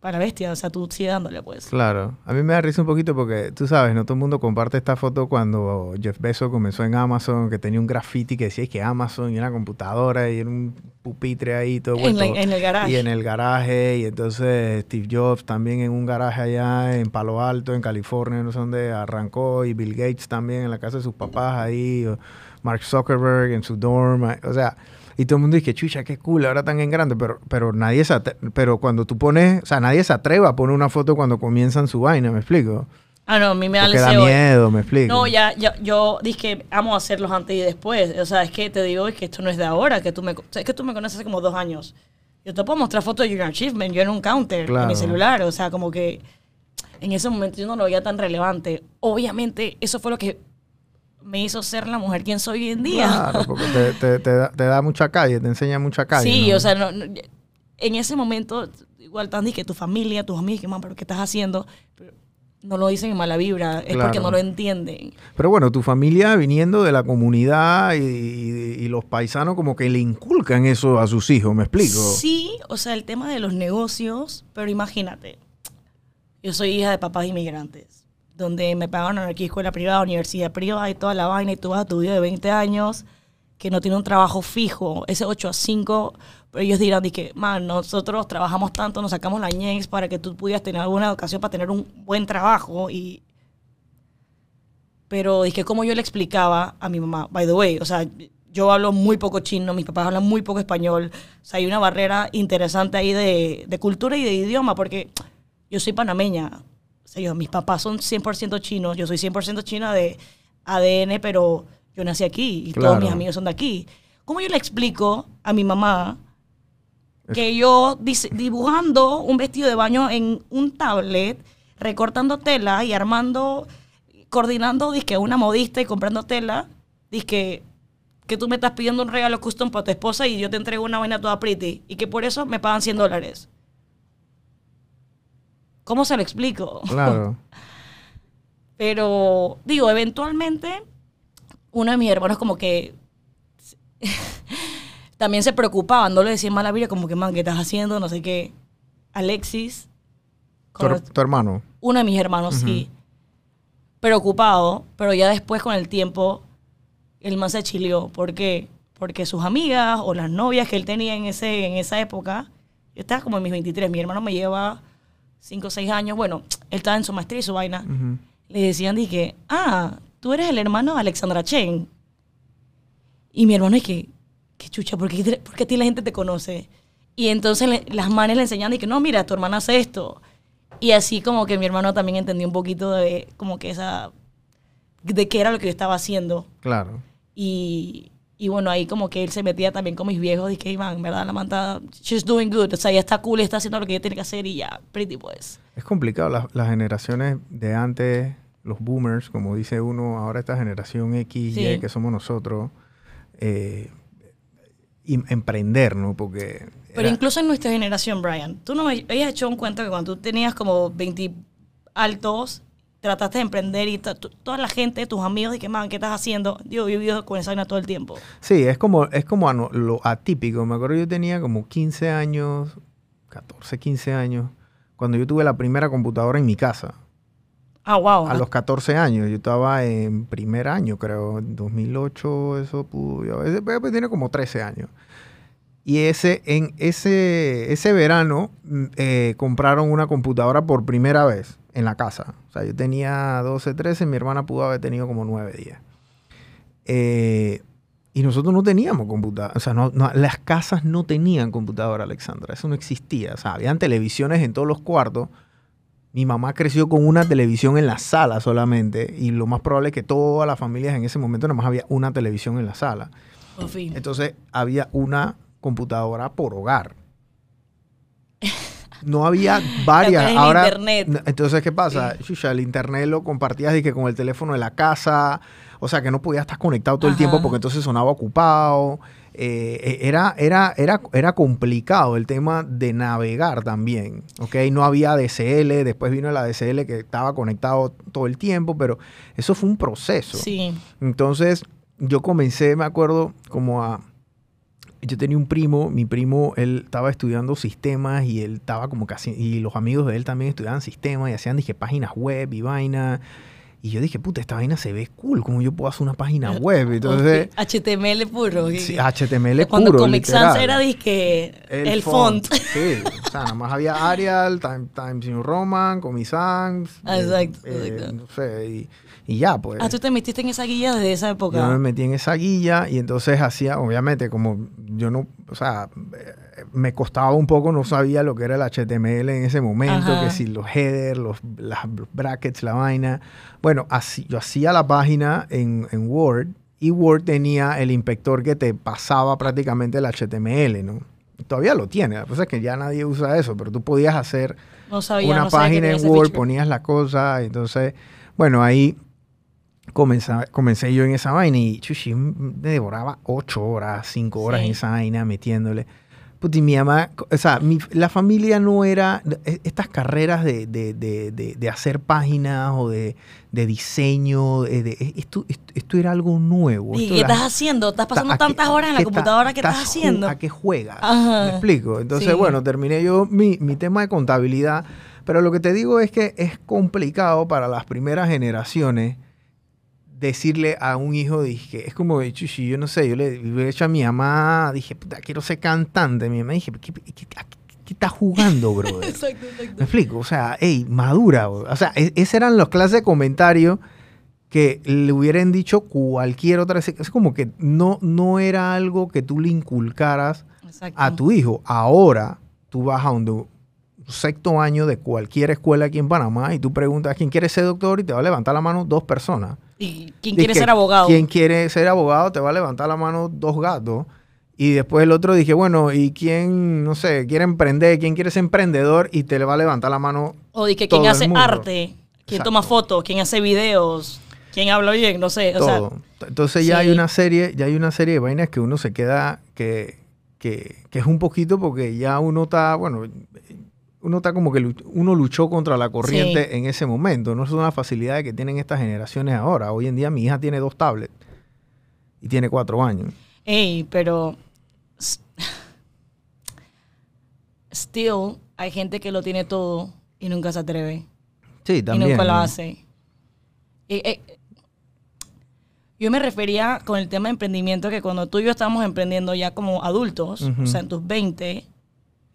para bestia, o sea, tú sigue dándole pues. Claro. A mí me da risa un poquito porque, tú sabes, no todo el mundo comparte esta foto cuando Jeff Bezos comenzó en Amazon, que tenía un graffiti que decía que Amazon y una computadora y era un pupitre ahí todo En, la- vuelto. en el garage. Y en el garaje, y entonces Steve Jobs también en un garaje allá en Palo Alto, en California, no sé dónde arrancó, y Bill Gates también en la casa de sus papás ahí, o Mark Zuckerberg en su dorm, o sea, y todo el mundo dice, chucha, qué cool, ahora tan en grande, pero, pero nadie se pero cuando tú pones, o sea, nadie se atreve a poner una foto cuando comienzan su vaina, ¿me explico? Ah, no, a mí me da da deseo. miedo, ¿me explico? No, ya, ya, yo dije, vamos a hacerlos antes y después. O sea, es que te digo es que esto no es de ahora, que tú me, o sea, es que tú me conoces hace como dos años. Yo te puedo mostrar fotos de Junior Achievement, yo en un counter, en Claro. mi celular. O sea, como que en ese momento yo no lo veía tan relevante. Obviamente, eso fue lo que me hizo ser la mujer quien soy hoy en día. Claro, porque te, te- te da, te da mucha calle, te enseña mucha calle. Sí, ¿no? o sea, no- no- en ese momento, igual tan que tu familia, tus amigos, que man, pero ¿qué estás haciendo? Pero no lo dicen en mala vibra, es porque no lo entienden. Pero bueno, tu familia viniendo de la comunidad y, y- y los paisanos como que le inculcan eso a sus hijos, ¿me explico? Sí, o sea, el tema de los negocios, pero imagínate, yo soy hija de papás inmigrantes, donde me pagaron aquí escuela privada, universidad privada y toda la vaina, y tú vas a tu vida de 20 años que no tiene un trabajo fijo, ese 8 a 5, pero ellos dirán, que, man, nosotros trabajamos tanto, nos sacamos la ñex para que tú pudieras tener alguna educación para tener un buen trabajo y... Pero dije, como yo le explicaba a mi mamá, by the way, o sea, yo hablo muy poco chino, mis papás hablan muy poco español, o sea, hay una barrera interesante ahí de, de cultura y de idioma, porque yo soy panameña, sea, yo- mis papás son 100% chinos, yo soy 100% china de ADN, pero yo nací aquí y todos mis amigos son de aquí. ¿Cómo yo le explico a mi mamá que yo dibujando un vestido de baño en un tablet, recortando tela y armando, coordinando, dizque una modista y comprando tela, dizque que tú me estás pidiendo un regalo custom para tu esposa y yo te entrego una vaina toda pretty y que por eso me pagan 100 dólares. ¿Cómo se lo explico? Claro. <laughs> Pero, digo, eventualmente, uno de mis hermanos como que <laughs> también se preocupaba, no le decía en mala vida, como que, man, ¿qué estás haciendo? No sé qué. Alexis, Tu, tu hermano. uno de mis hermanos, sí, preocupado, pero ya después con el tiempo, el man se chilió. ¿Por qué? Porque sus amigas o las novias que él tenía en, ese, en esa época, yo estaba como en mis 23, mi hermano me lleva 5 o 6 años, bueno, él estaba en su maestría y su vaina Ujú. le decían, dije, ah, tú eres el hermano de Alexandra Chen. Y mi hermano es que, qué chucha, ¿por qué, por qué a ti la gente te conoce? Y entonces le- las manes le enseñan, dije, no, mira, tu hermana hace esto. Y así como que mi hermano también entendió un poquito de como que esa, de qué era lo que yo estaba haciendo. Claro. Y, Y bueno, ahí como que él se metía también con mis viejos que iban, ¿verdad? La manta, she's doing good. O sea, ella está cool, está haciendo lo que ella tiene que hacer y ya, pretty pues. Es complicado. Las, las generaciones de antes, los boomers, como dice uno, ahora esta generación X, Sí. Y, que somos nosotros, eh, y- emprender, ¿no? Porque... Pero era- incluso en nuestra generación, Brian, tú no me habías hecho un cuento que cuando tú tenías como 20 altos, trataste de emprender y toda la gente, tus amigos, y que, man, ¿qué estás haciendo? Yo he vivido con esa vaina todo el tiempo. Sí, es como, es como lo atípico. Me acuerdo yo tenía como 15 años, 14, 15 años, cuando yo tuve la primera computadora en mi casa. Ah, wow. A los 14 años, yo estaba en primer año, creo, en 2008, eso pudo, yo- ese- pues, tiene como 13 años. Y ese, en ese, ese verano mm, eh, compraron una computadora por primera vez en la casa. O sea, yo tenía 12, 13, mi hermana pudo haber tenido como 9, 10. Eh, y nosotros no teníamos computadora. O sea, no- no- las casas no tenían computadora, Alexandra. Eso no existía. O sea, habían televisiones en todos los cuartos. Mi mamá creció con una televisión en la sala solamente. Y lo más probable es que todas las familias en ese momento nada más había una televisión en la sala. Entonces había una computadora por hogar. No había varias. en Ahora, internet. entonces, ¿qué pasa? El internet lo compartías dije, con el teléfono de la casa. O sea, que no podías estar conectado todo el tiempo porque entonces sonaba ocupado. Eh, eh, era, era, era, era complicado el tema de navegar también. ¿ok? No había DSL, después vino la DSL que estaba conectado todo el tiempo, pero eso fue un proceso. Sí. Entonces, yo comencé, me acuerdo, como a... Yo tenía un primo, mi primo, él estaba estudiando sistemas y él estaba como casi... Y los amigos de él también estudiaban sistemas y hacían, dije, páginas web y vaina. Y yo dije, puta, esta vaina se ve cool, ¿cómo yo puedo hacer una página web? Entonces, HTML puro. sí, HTML Cuando puro, Comic. Sans era disque el, font. Sí, o sea, nada más había Arial, Time- Times New Roman, Comic Sans. Ah, exacto, eh, exacto. no sé, y, y ya, pues. Ah, tú te metiste en esa guía desde esa época. Yo me metí en esa guía y entonces hacía, obviamente, como yo no, o sea, eh, me costaba un poco, no sabía lo que era el HTML en ese momento, Ajá. que si los headers, los, las brackets, la vaina. Bueno, así, yo hacía la página en, en Word y Word tenía el inspector que te pasaba prácticamente el HTML, ¿no? Todavía lo tiene, la cosa es que ya nadie usa eso, pero tú podías hacer no sabía, una no página en Word, ponías la cosa, entonces, bueno, ahí comencé, comencé yo en esa vaina y chuchi, me devoraba ocho horas, cinco horas Sí. en esa vaina metiéndole. Puta, y mi mamá, o sea, mi- la familia no era, e- estas carreras de, de- de- de- de hacer páginas o de, de diseño, de- de- esto, esto, esto era algo nuevo. ¿Y qué estás haciendo? ¿Estás pasando ¿A qué- tantas horas en la computadora? ¿Qué estás haciendo? ¿A qué juegas? Ajá. ¿Me explico? Entonces, Sí. bueno, terminé yo mi, mi tema de contabilidad, pero lo que te digo es que es complicado para las primeras generaciones decirle a un hijo, dije, es como, chuchi, yo no sé, yo le he hecho a mi mamá, dije, puta, quiero ser cantante. Mi mamá dije, ¿qué, qué, estás jugando, <laughs> brother? Exacto, exacto. Me explico, o sea, hey, madura. bro. O sea, e- esas eran las clases de comentarios que le hubieran dicho cualquier otra. Es como que no, no era algo que tú le inculcaras Exacto. a tu hijo. Ahora tú vas a un sexto año de cualquier escuela aquí en Panamá y tú preguntas quién quiere ser doctor y te va a levantar la mano dos personas. ¿Y quién quiere ser abogado? ¿Quién quiere ser abogado? Te va a levantar la mano dos gatos. Y después el otro dije, bueno, ¿y quién, no sé, quiere emprender? ¿Quién quiere ser emprendedor? Y te le va a levantar la mano. O todo quién hace arte, quién Exacto. toma fotos, quién hace videos, quién habla bien, no sé. O sea, todo. Entonces ya hay sí. una serie, ya hay una serie de vainas que uno se queda que, que, que es un poquito porque ya uno está, bueno, uno está como que uno luchó contra la corriente Sí. en ese momento. No es una facilidad que tienen estas generaciones ahora. Hoy en día mi hija tiene dos tablets y tiene cuatro años. Ey, pero still hay gente que lo tiene todo y nunca se atreve Sí, y también. nunca lo hace. Eh, eh, yo me refería con el tema de emprendimiento que cuando tú y yo estábamos emprendiendo ya como adultos, o sea, en tus 20,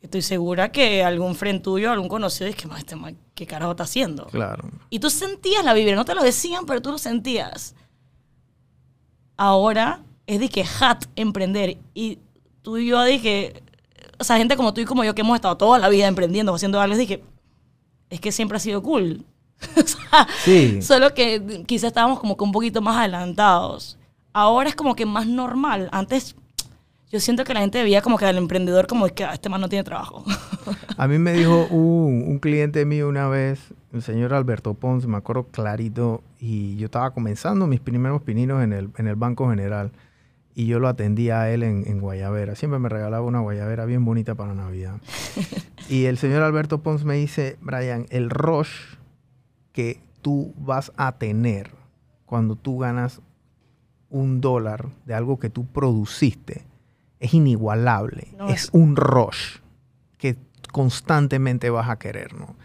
estoy segura que algún friend tuyo, algún conocido, es que "Ma, este ¿qué carajo está haciendo? Claro. Y tú sentías la vibra, no te lo decían, pero tú lo sentías. Ahora es de que hat emprender. Y tú y yo dije, o sea, gente como tú y como yo que hemos estado toda la vida emprendiendo, haciendo algo, dije, es que siempre ha sido cool. <laughs> o sea, Sí. solo que quizás estábamos como que un poquito más adelantados. ahora es como que más normal. Antes yo siento que la gente veía como que al emprendedor como que "Ah, este man no tiene trabajo. <laughs> A mí me dijo un, un cliente mío una vez, el señor Alberto Pons, me acuerdo clarito, y yo estaba comenzando mis primeros pininos en el, en el Banco General, y yo lo atendía a él en, en Guayavera. Siempre me regalaba una guayabera bien bonita para Navidad. <laughs> y el señor Alberto Pons me dice, Brian, el rush que tú vas a tener cuando tú ganas un dólar de algo que tú produciste es inigualable. No, es es- un rush que constantemente vas a querer, ¿no?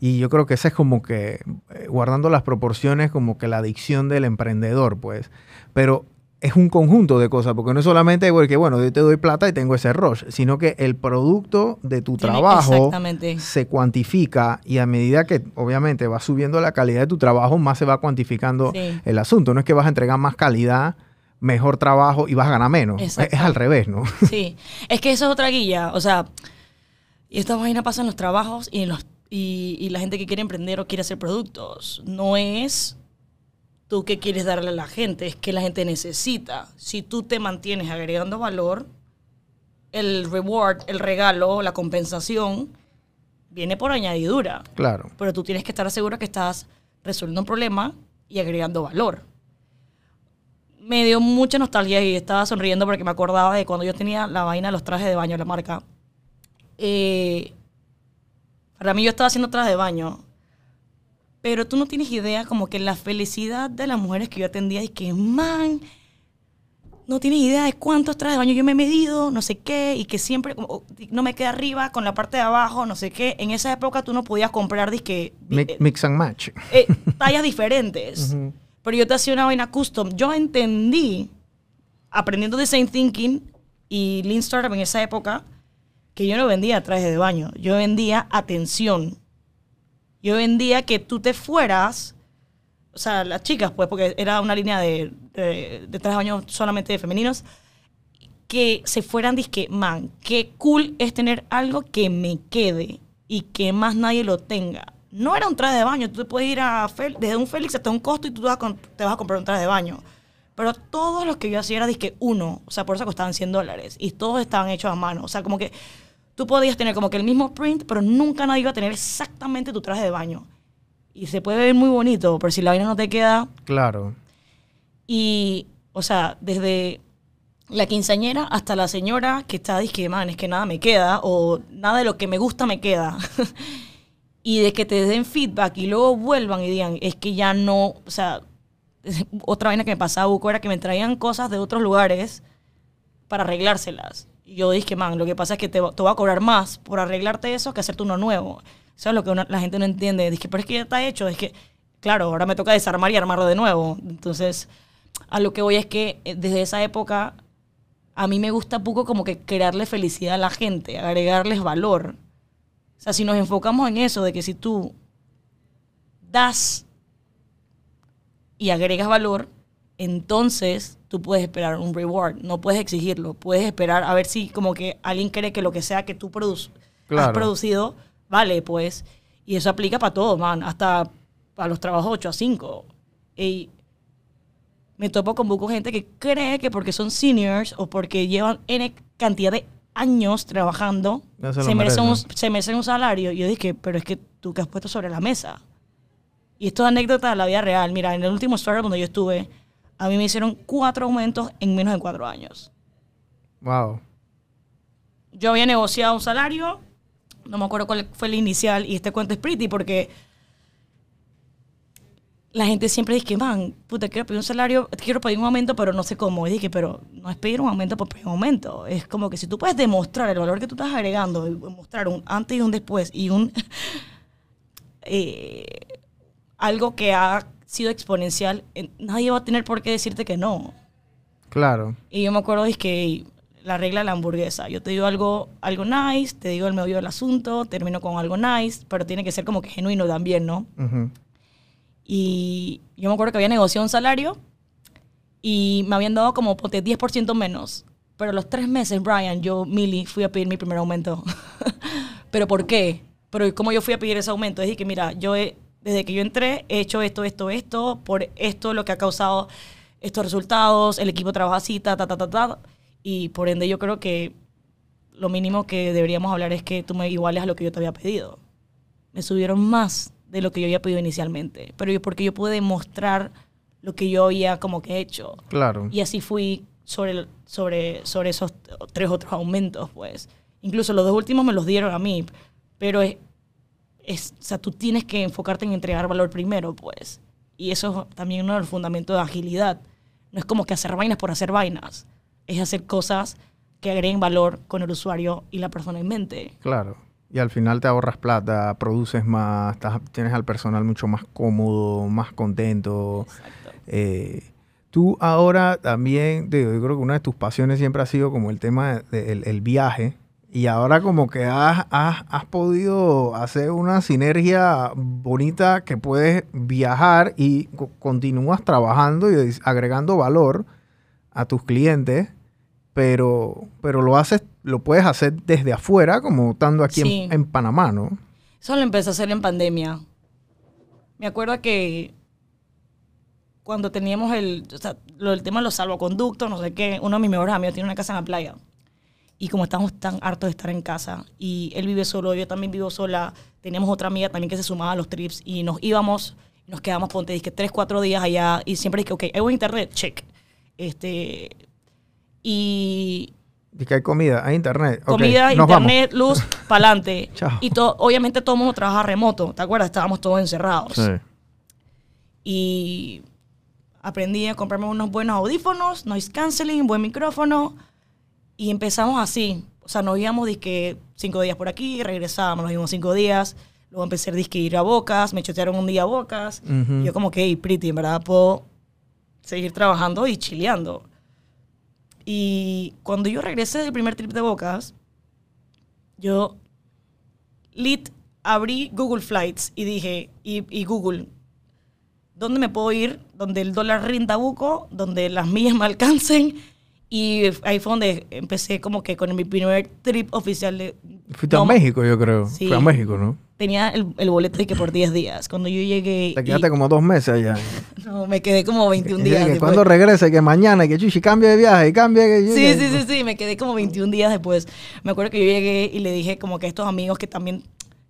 Y yo creo que esa es como que, eh, guardando las proporciones, como que la adicción del emprendedor, pues. Pero es un conjunto de cosas, porque no es solamente porque, bueno, yo te doy plata y tengo ese rush, sino que el producto de tu Tiene- trabajo se cuantifica y a medida que obviamente va subiendo la calidad de tu trabajo, más se va cuantificando Sí. el asunto. No es que vas a entregar más calidad, mejor trabajo y vas a ganar menos. Es, al revés, ¿no? <laughs> Sí, es que eso es otra guía. O sea, y esta vaina pasa en los trabajos y, en los, y, y la gente que quiere emprender o quiere hacer productos. No es tú que quieres darle a la gente, es que la gente necesita. Si tú te mantienes agregando valor, el reward, el regalo, la compensación, viene por añadidura. Claro. Pero tú tienes que estar seguro que estás resolviendo un problema y agregando valor. Me dio mucha nostalgia y estaba sonriendo porque me acordaba de cuando yo tenía la vaina de los trajes de baño, la marca. Eh, para mí yo estaba haciendo trajes de baño. Pero tú no tienes idea como que la felicidad de las mujeres que yo atendía y que, man, no tienes idea de cuántos trajes de baño yo me he medido, no sé qué, y que siempre como, no me queda arriba con la parte de abajo, no sé qué. En esa época tú no podías comprar disque, Mi- Mix and match. eh, <laughs> tallas diferentes. Pero yo te hacía una vaina custom. Yo entendí, aprendiendo Design Thinking y Lean Startup en esa época, que yo no vendía trajes de baño. Yo vendía atención. Yo vendía que tú te fueras, o sea, las chicas, pues, porque era una línea de, de, de trajes de baño solamente de femeninos, que se fueran, disque, man, qué cool es tener algo que me quede y que más nadie lo tenga. No era un traje de baño, tú te puedes ir a Fel- desde un Félix hasta un costo y tú te vas, a, te vas a comprar un traje de baño. Pero todos los que yo hacía era disque uno, o sea, por eso costaban 100 dólares y todos estaban hechos a mano. O sea, como que tú podías tener como que el mismo print, pero nunca nadie iba a tener exactamente tu traje de baño. Y se puede ver muy bonito, pero si la vaina no te queda, Claro. y, o sea, desde la quinceañera hasta la señora que está diciendo, man, es que nada me queda o nada de lo que me gusta me queda. <laughs> y de que te den feedback y luego vuelvan y digan, es que ya no, o sea, <laughs> otra vaina que me pasaba, Buco, era que me traían cosas de otros lugares para arreglárselas. Y yo dije, man, lo que pasa es que te, va- te voy a cobrar más por arreglarte eso que hacerte uno nuevo. Eso es lo que la gente no entiende. Dije, pero es que ya está hecho. Es que, claro, ahora me toca desarmar y armarlo de nuevo. Entonces, a lo que voy es que eh, desde esa época a mí me gusta poco como que crearle felicidad a la gente, agregarles valor. O sea, si nos enfocamos en eso, de que si tú das y agregas valor, entonces tú puedes esperar un reward, no puedes exigirlo, puedes esperar a ver si como que alguien cree que lo que sea que tú produc- has Claro. producido, vale, pues. Y eso aplica para todo, man, hasta para los trabajos 8 a 5. Y me topo con poco gente que cree que porque son seniors o porque llevan N cantidad de años trabajando, No se se, lo merecen un, se merecen un salario. Y yo dije, pero es que tú que has puesto sobre la mesa. Y esto es anécdota de la vida real. Mira, en el último startup donde yo estuve, a mí me hicieron cuatro aumentos en menos de cuatro años. Wow. Yo había negociado un salario, no me acuerdo cuál fue el inicial, y este cuento es pretty porque la gente siempre dice que, man, puta, quiero pedir un salario, quiero pedir un aumento, pero no sé cómo. Y dije, pero no es pedir un aumento por pedir un aumento. Es como que si tú puedes demostrar el valor que tú estás agregando, mostrar un antes y un después y un... <laughs> eh, algo que ha sido exponencial, eh, nadie va a tener por qué decirte que no. Claro. Y yo me acuerdo es que la regla de la hamburguesa. Yo te digo algo, algo nice, te digo el medio del asunto, termino con algo nice, pero tiene que ser como que genuino también, ¿no? Ujú. Y yo me acuerdo que había negociado un salario y me habían dado como ponte, 10% menos. Pero a los tres meses, Brian, yo, Millie, fui a pedir mi primer aumento. <laughs> ¿Pero por qué? Pero como yo fui a pedir ese aumento, dije que mira, yo he- desde que yo entré he hecho esto, esto, esto, por esto lo que ha causado estos resultados, el equipo trabaja así, ta, ta, ta, ta, ta. Y por ende yo creo que lo mínimo que deberíamos hablar es que tú me iguales a lo que yo te había pedido. Me subieron más de lo que yo había pedido inicialmente, pero yo, porque yo pude demostrar lo que yo había como que hecho. Claro. Y así fui sobre, sobre, sobre esos tres otros aumentos, pues. Incluso los dos últimos me los dieron a mí, pero es, es, o sea, tú tienes que enfocarte en entregar valor primero, pues. Y eso es también uno de los fundamentos de agilidad. No es como que hacer vainas por hacer vainas. Es hacer cosas que agreguen valor con el usuario y la persona en mente. Claro. Y al final te ahorras plata, produces más, estás- tienes al personal mucho más cómodo, más contento. Eh, tú ahora también, digo, yo creo que una de tus pasiones siempre ha sido como el tema del el viaje. Y ahora como que has, has- has podido hacer una sinergia bonita que puedes viajar y co- continúas trabajando y agregando valor a tus clientes, pero, pero lo haces, lo puedes hacer desde afuera, como estando aquí en- Sí. en, Panamá, ¿no? Eso lo empecé a hacer en pandemia. Me acuerdo que cuando teníamos el, o sea, lo, el tema de los salvoconductos, no sé qué, uno de mis mejores amigos tiene una casa en la playa. Y como estamos tan hartos de estar en casa, y él vive solo, yo también vivo sola, teníamos otra amiga también que se sumaba a los trips, y nos íbamos, y nos quedábamos, ponte, dije, tres, cuatro días allá, y siempre dije, ok, hay buen internet, check. Este, y Y que hay comida, hay internet. Comida, internet, luz, pa'lante. <laughs> Chao. Y todo, obviamente todo el mundo trabaja remoto, ¿te acuerdas? Estábamos todos encerrados. Sí. Y aprendí a comprarme unos buenos audífonos, noise canceling, buen micrófono. Y empezamos así. O sea, nos íbamos disque cinco días por aquí, regresábamos, nos íbamos cinco días. Luego empecé a disque ir a Bocas, me chotearon un día a Bocas. Y yo como que, hey, pretty, en verdad puedo seguir trabajando y chileando. Y cuando yo regresé del primer trip de Bocas, yo lit abrí Google Flights y dije, y, y Google, ¿dónde me puedo ir? Donde el dólar rinda buco, donde las millas me alcancen. Y ahí fue donde empecé como que con mi primer trip oficial de... Fuiste No, a México, yo creo. Sí. Fue a México, ¿no? Tenía el, el boleto de que por 10 días. Cuando yo llegué... Te y- quedaste como dos meses allá. <laughs> no, me quedé como 21 Y días. después. cuando regrese, que mañana, que chuchi, cambia de viaje, cambia. Que, Sí, sí, sí, sí, me quedé como 21 días después. Me acuerdo que yo llegué y le dije como que a estos amigos que también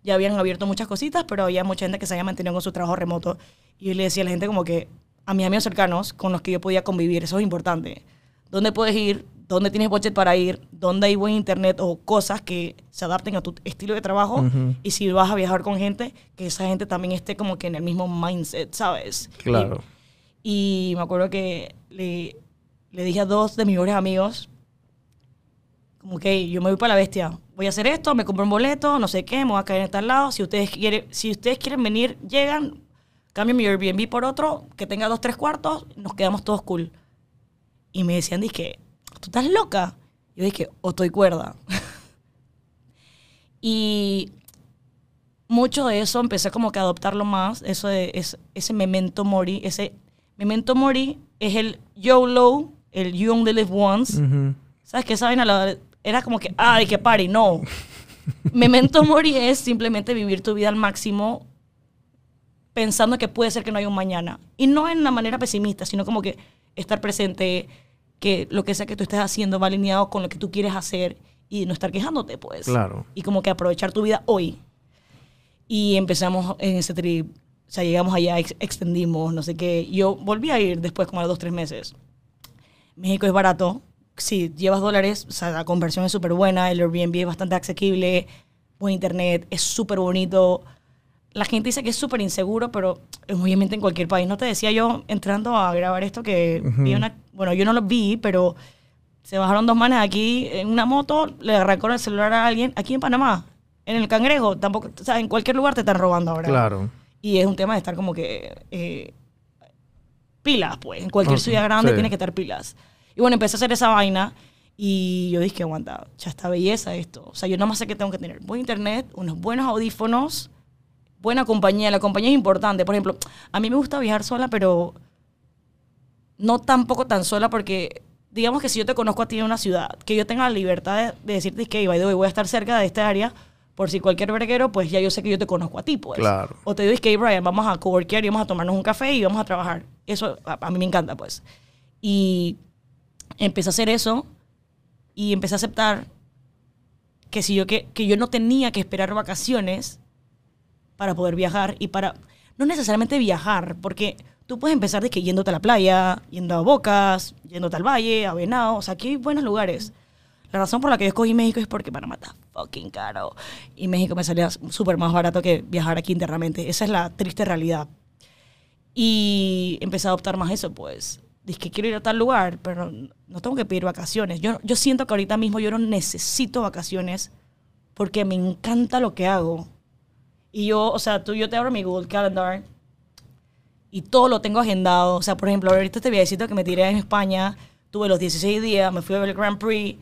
ya habían abierto muchas cositas, pero había mucha gente que se había mantenido con su trabajo remoto. Y yo le decía a la gente como que a mis amigos cercanos con los que yo podía convivir, eso es importante. ¿Dónde puedes ir? ¿Dónde tienes budget para ir? ¿Dónde hay buen internet o cosas que se adapten a tu estilo de trabajo? Y si vas a viajar con gente, que esa gente también esté como que en el mismo mindset, ¿sabes? Claro. Y me acuerdo que le, le dije a dos de mis mejores amigos, como que yo me voy para la bestia, voy a hacer esto, me compro un boleto, no sé qué, me voy a caer en tal lado. Si ustedes quieren, si ustedes quieren venir, llegan, cambio mi Airbnb por otro, que tenga dos, tres cuartos, nos quedamos todos cool. Y me decían, dije, ¿tú estás loca? Yo dije, o estoy cuerda. <laughs> y mucho de eso empecé como que a adoptarlo más, eso de es- ese memento mori, ese memento mori es el YOLO, el You Only Live Once. ¿Sabes qué? Esa vaina la- era como que, ay, que party, no. <laughs> memento mori es simplemente vivir tu vida al máximo pensando que puede ser que no haya un mañana. Y no en una manera pesimista, sino como que estar presente, que lo que sea que tú estés haciendo va alineado con lo que tú quieres hacer y no estar quejándote, pues. Claro. Y como que aprovechar tu vida hoy. Y empezamos en ese trip. O sea, llegamos allá, ex- extendimos, no sé qué. Yo volví a ir después, como a los dos, tres meses. México es barato. Si llevas dólares, o sea, la conversión es súper buena. El Airbnb es bastante asequible. Buen internet, es súper bonito. La gente dice que es súper inseguro, pero obviamente en cualquier país. No te decía yo entrando a grabar esto que vi una. Bueno, yo no lo vi, pero se bajaron dos manes aquí en una moto, le arrancaron el celular a alguien aquí en Panamá. En el cangrejo, tampoco, o sea, en cualquier lugar te están robando ahora. Claro. Y es un tema de estar como que eh, pilas, pues. En cualquier ciudad grande sí. tiene que estar pilas. Y bueno, empecé a hacer esa vaina y yo dije, aguanta, ya está belleza esto. O sea, yo nada más sé que tengo que tener buen internet, unos buenos audífonos, buena compañía. La compañía es importante. Por ejemplo, a mí me gusta viajar sola, pero no tampoco tan sola porque digamos que si yo te conozco a ti en una ciudad, que yo tenga la libertad de, de decirte que by the way, voy a estar cerca de esta área, por si cualquier verguero, pues ya yo sé que yo te conozco a ti, pues. Claro. O te digo, que Brian, vamos a coworkear y vamos a tomarnos un café y vamos a trabajar. Eso a, a mí me encanta, pues. Y empecé a hacer eso y empecé a aceptar que, si yo, que, que yo no tenía que esperar vacaciones para poder viajar y para, no necesariamente viajar, porque tú puedes empezar de que yéndote a la playa, yendo a Bocas, yéndote al Valle, a Venado, o sea, aquí hay buenos lugares. La razón por la que yo escogí México es porque Panamá está fucking caro. Y México me salía súper más barato que viajar aquí internamente. Esa es la triste realidad. Y empecé a adoptar más eso, pues. Dije que quiero ir a tal lugar, pero no tengo que pedir vacaciones. Yo, yo siento que ahorita mismo yo no necesito vacaciones porque me encanta lo que hago. Y yo, o sea, tú, yo te abro mi Google Calendar y todo lo tengo agendado. O sea, por ejemplo, ahorita este viajecito que me tiré en España, tuve los 16 días, me fui a ver el Grand Prix,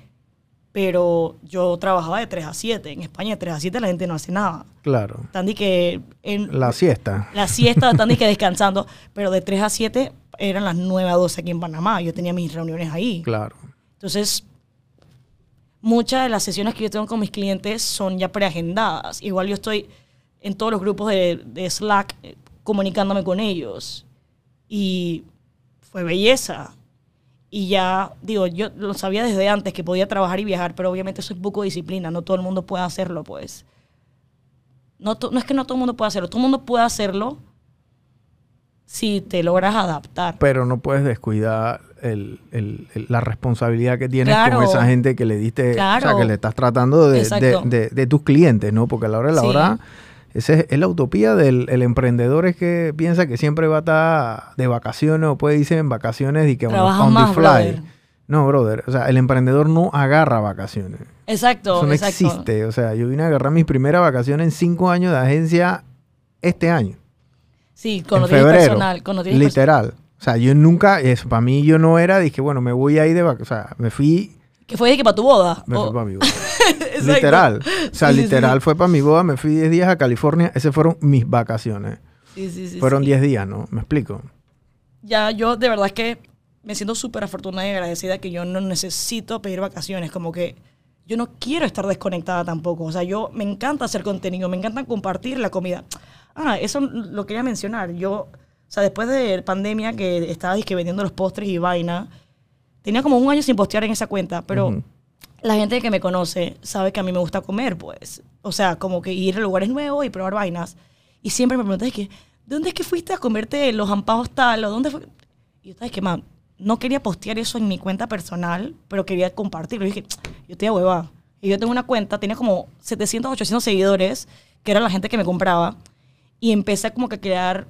pero yo trabajaba de 3 a 7. En España de 3 a 7 la gente no hace nada. Claro. De que en La siesta. la siesta de que <laughs> descansando, pero de 3 a 7 eran las 9 a 12 aquí en Panamá. Yo tenía mis reuniones ahí. Claro. Entonces, muchas de las sesiones que yo tengo con mis clientes son ya preagendadas. Igual yo estoy en todos los grupos de, de Slack comunicándome con ellos. Y fue belleza. Y ya, digo, yo lo sabía desde antes que podía trabajar y viajar, pero obviamente eso es poco disciplina. No todo el mundo puede hacerlo, pues. No, no es que no todo el mundo pueda hacerlo. Todo el mundo puede hacerlo si te logras adaptar. Pero no puedes descuidar el- el- el- la responsabilidad que tienes Claro. con esa gente que le diste, o sea, Claro. que le estás tratando de, de- de- de tus clientes, ¿no? Porque a la hora de la Sí. hora, esa es, es la utopía del el emprendedor, es que piensa que siempre va a estar de vacaciones o puede irse en vacaciones y que on- on the más, fly. brother. No, brother, o sea, el emprendedor no agarra vacaciones. Exacto, Eso no exacto. existe. O sea, yo vine a agarrar mis primeras vacaciones en cinco años de agencia este año. Sí, en tienes febrero. personal. Tienes perso- Literal. O sea, yo nunca, eso para mí yo no era, dije, bueno, me voy a ir de vacaciones. O sea, me fui, Que fue de que para tu boda. me O- fui para mi boda. <laughs> Literal. O sea, Sí, literal sí. fue para mi boda, me fui 10 días a California. Esas fueron mis vacaciones. Sí, fueron sí. 10 días, ¿no? ¿Me explico? Ya, yo de verdad es que me siento súper afortunada y agradecida que yo no necesito pedir vacaciones. Como que yo no quiero estar desconectada tampoco. O sea, yo me encanta hacer contenido, me encanta compartir la comida. Ah, eso lo quería mencionar. Yo, o sea, después de pandemia que estaba disque vendiendo los postres y vaina, tenía como un año sin postear en esa cuenta, pero. La gente que me conoce sabe que a mí me gusta comer, pues. O sea, como que ir a lugares nuevos y probar vainas. Y siempre me preguntan, es que, ¿dónde es que fuiste a comerte los ampajos tal? ¿O dónde fue? Y yo estaba, es que, man, no quería postear eso en mi cuenta personal, pero quería compartirlo. Y dije, yo estoy a hueva. Y yo tengo una cuenta, tenía como 700, 800 seguidores, que era la gente que me compraba. Y empecé como que a crear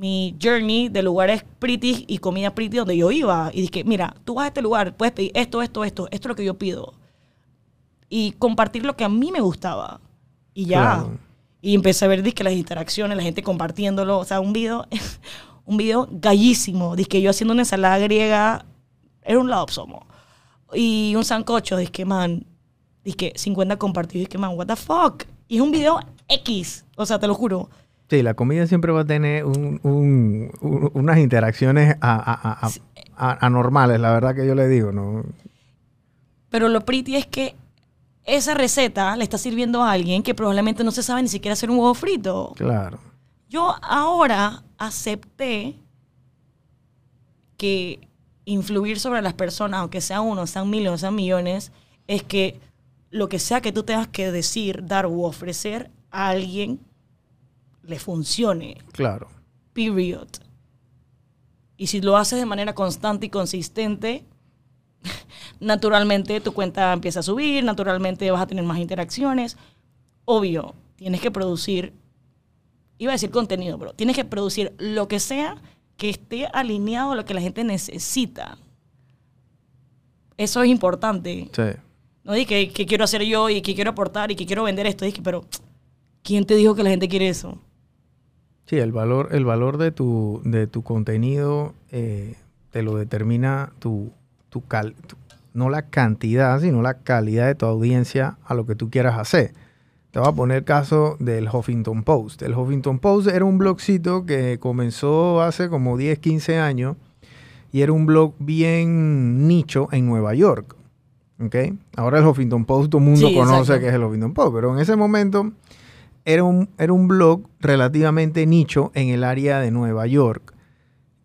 mi journey de lugares pretty y comida pretty donde yo iba. Y dije, mira, tú vas a este lugar, puedes pedir esto, esto, esto, esto es lo que yo pido. Y compartir lo que a mí me gustaba. Y ya. Claro. Y empecé a ver dizque, las interacciones, la gente compartiéndolo. O sea, un video, <laughs> un video gallísimo. Dice yo haciendo una ensalada griega, era un somo. Y un sancocho, dice man, dice 50 compartidos, dice man, what the fuck. Y es un video X, o sea, te lo juro. Sí, la comida siempre va a tener un- un- un- unas interacciones a- a- a- a- anormales, la verdad que yo le digo, ¿no? Pero lo pretty es que esa receta le está sirviendo a alguien que probablemente no se sabe ni siquiera hacer un huevo frito. Claro. Yo ahora acepté que influir sobre las personas, aunque sea uno, sean miles, sean millones, es que lo que sea que tú tengas que decir, dar u ofrecer a alguien le funcione. Claro. Period. Y si lo haces de manera constante y consistente, <laughs> naturalmente tu cuenta empieza a subir, naturalmente vas a tener más interacciones. Obvio, tienes que producir, iba a decir contenido, pero tienes que producir lo que sea que esté alineado a lo que la gente necesita. Eso es importante. Sí. No dije que, que quiero hacer yo y que quiero aportar y que quiero vender esto. Dije, pero ¿quién te dijo que la gente quiere eso? Sí, el valor, el valor de tu, de tu contenido eh, te lo determina tu, tu, cal- tu- no la cantidad, sino la calidad de tu audiencia a lo que tú quieras hacer. Te voy a poner el caso del Huffington Post. El Huffington Post era un blogcito que comenzó hace como 10, 15 años y era un blog bien nicho en Nueva York. ¿ok? Ahora el Huffington Post todo el mundo Sí, conoce que es el Huffington Post, pero en ese momento era un, era un blog relativamente nicho en el área de Nueva York.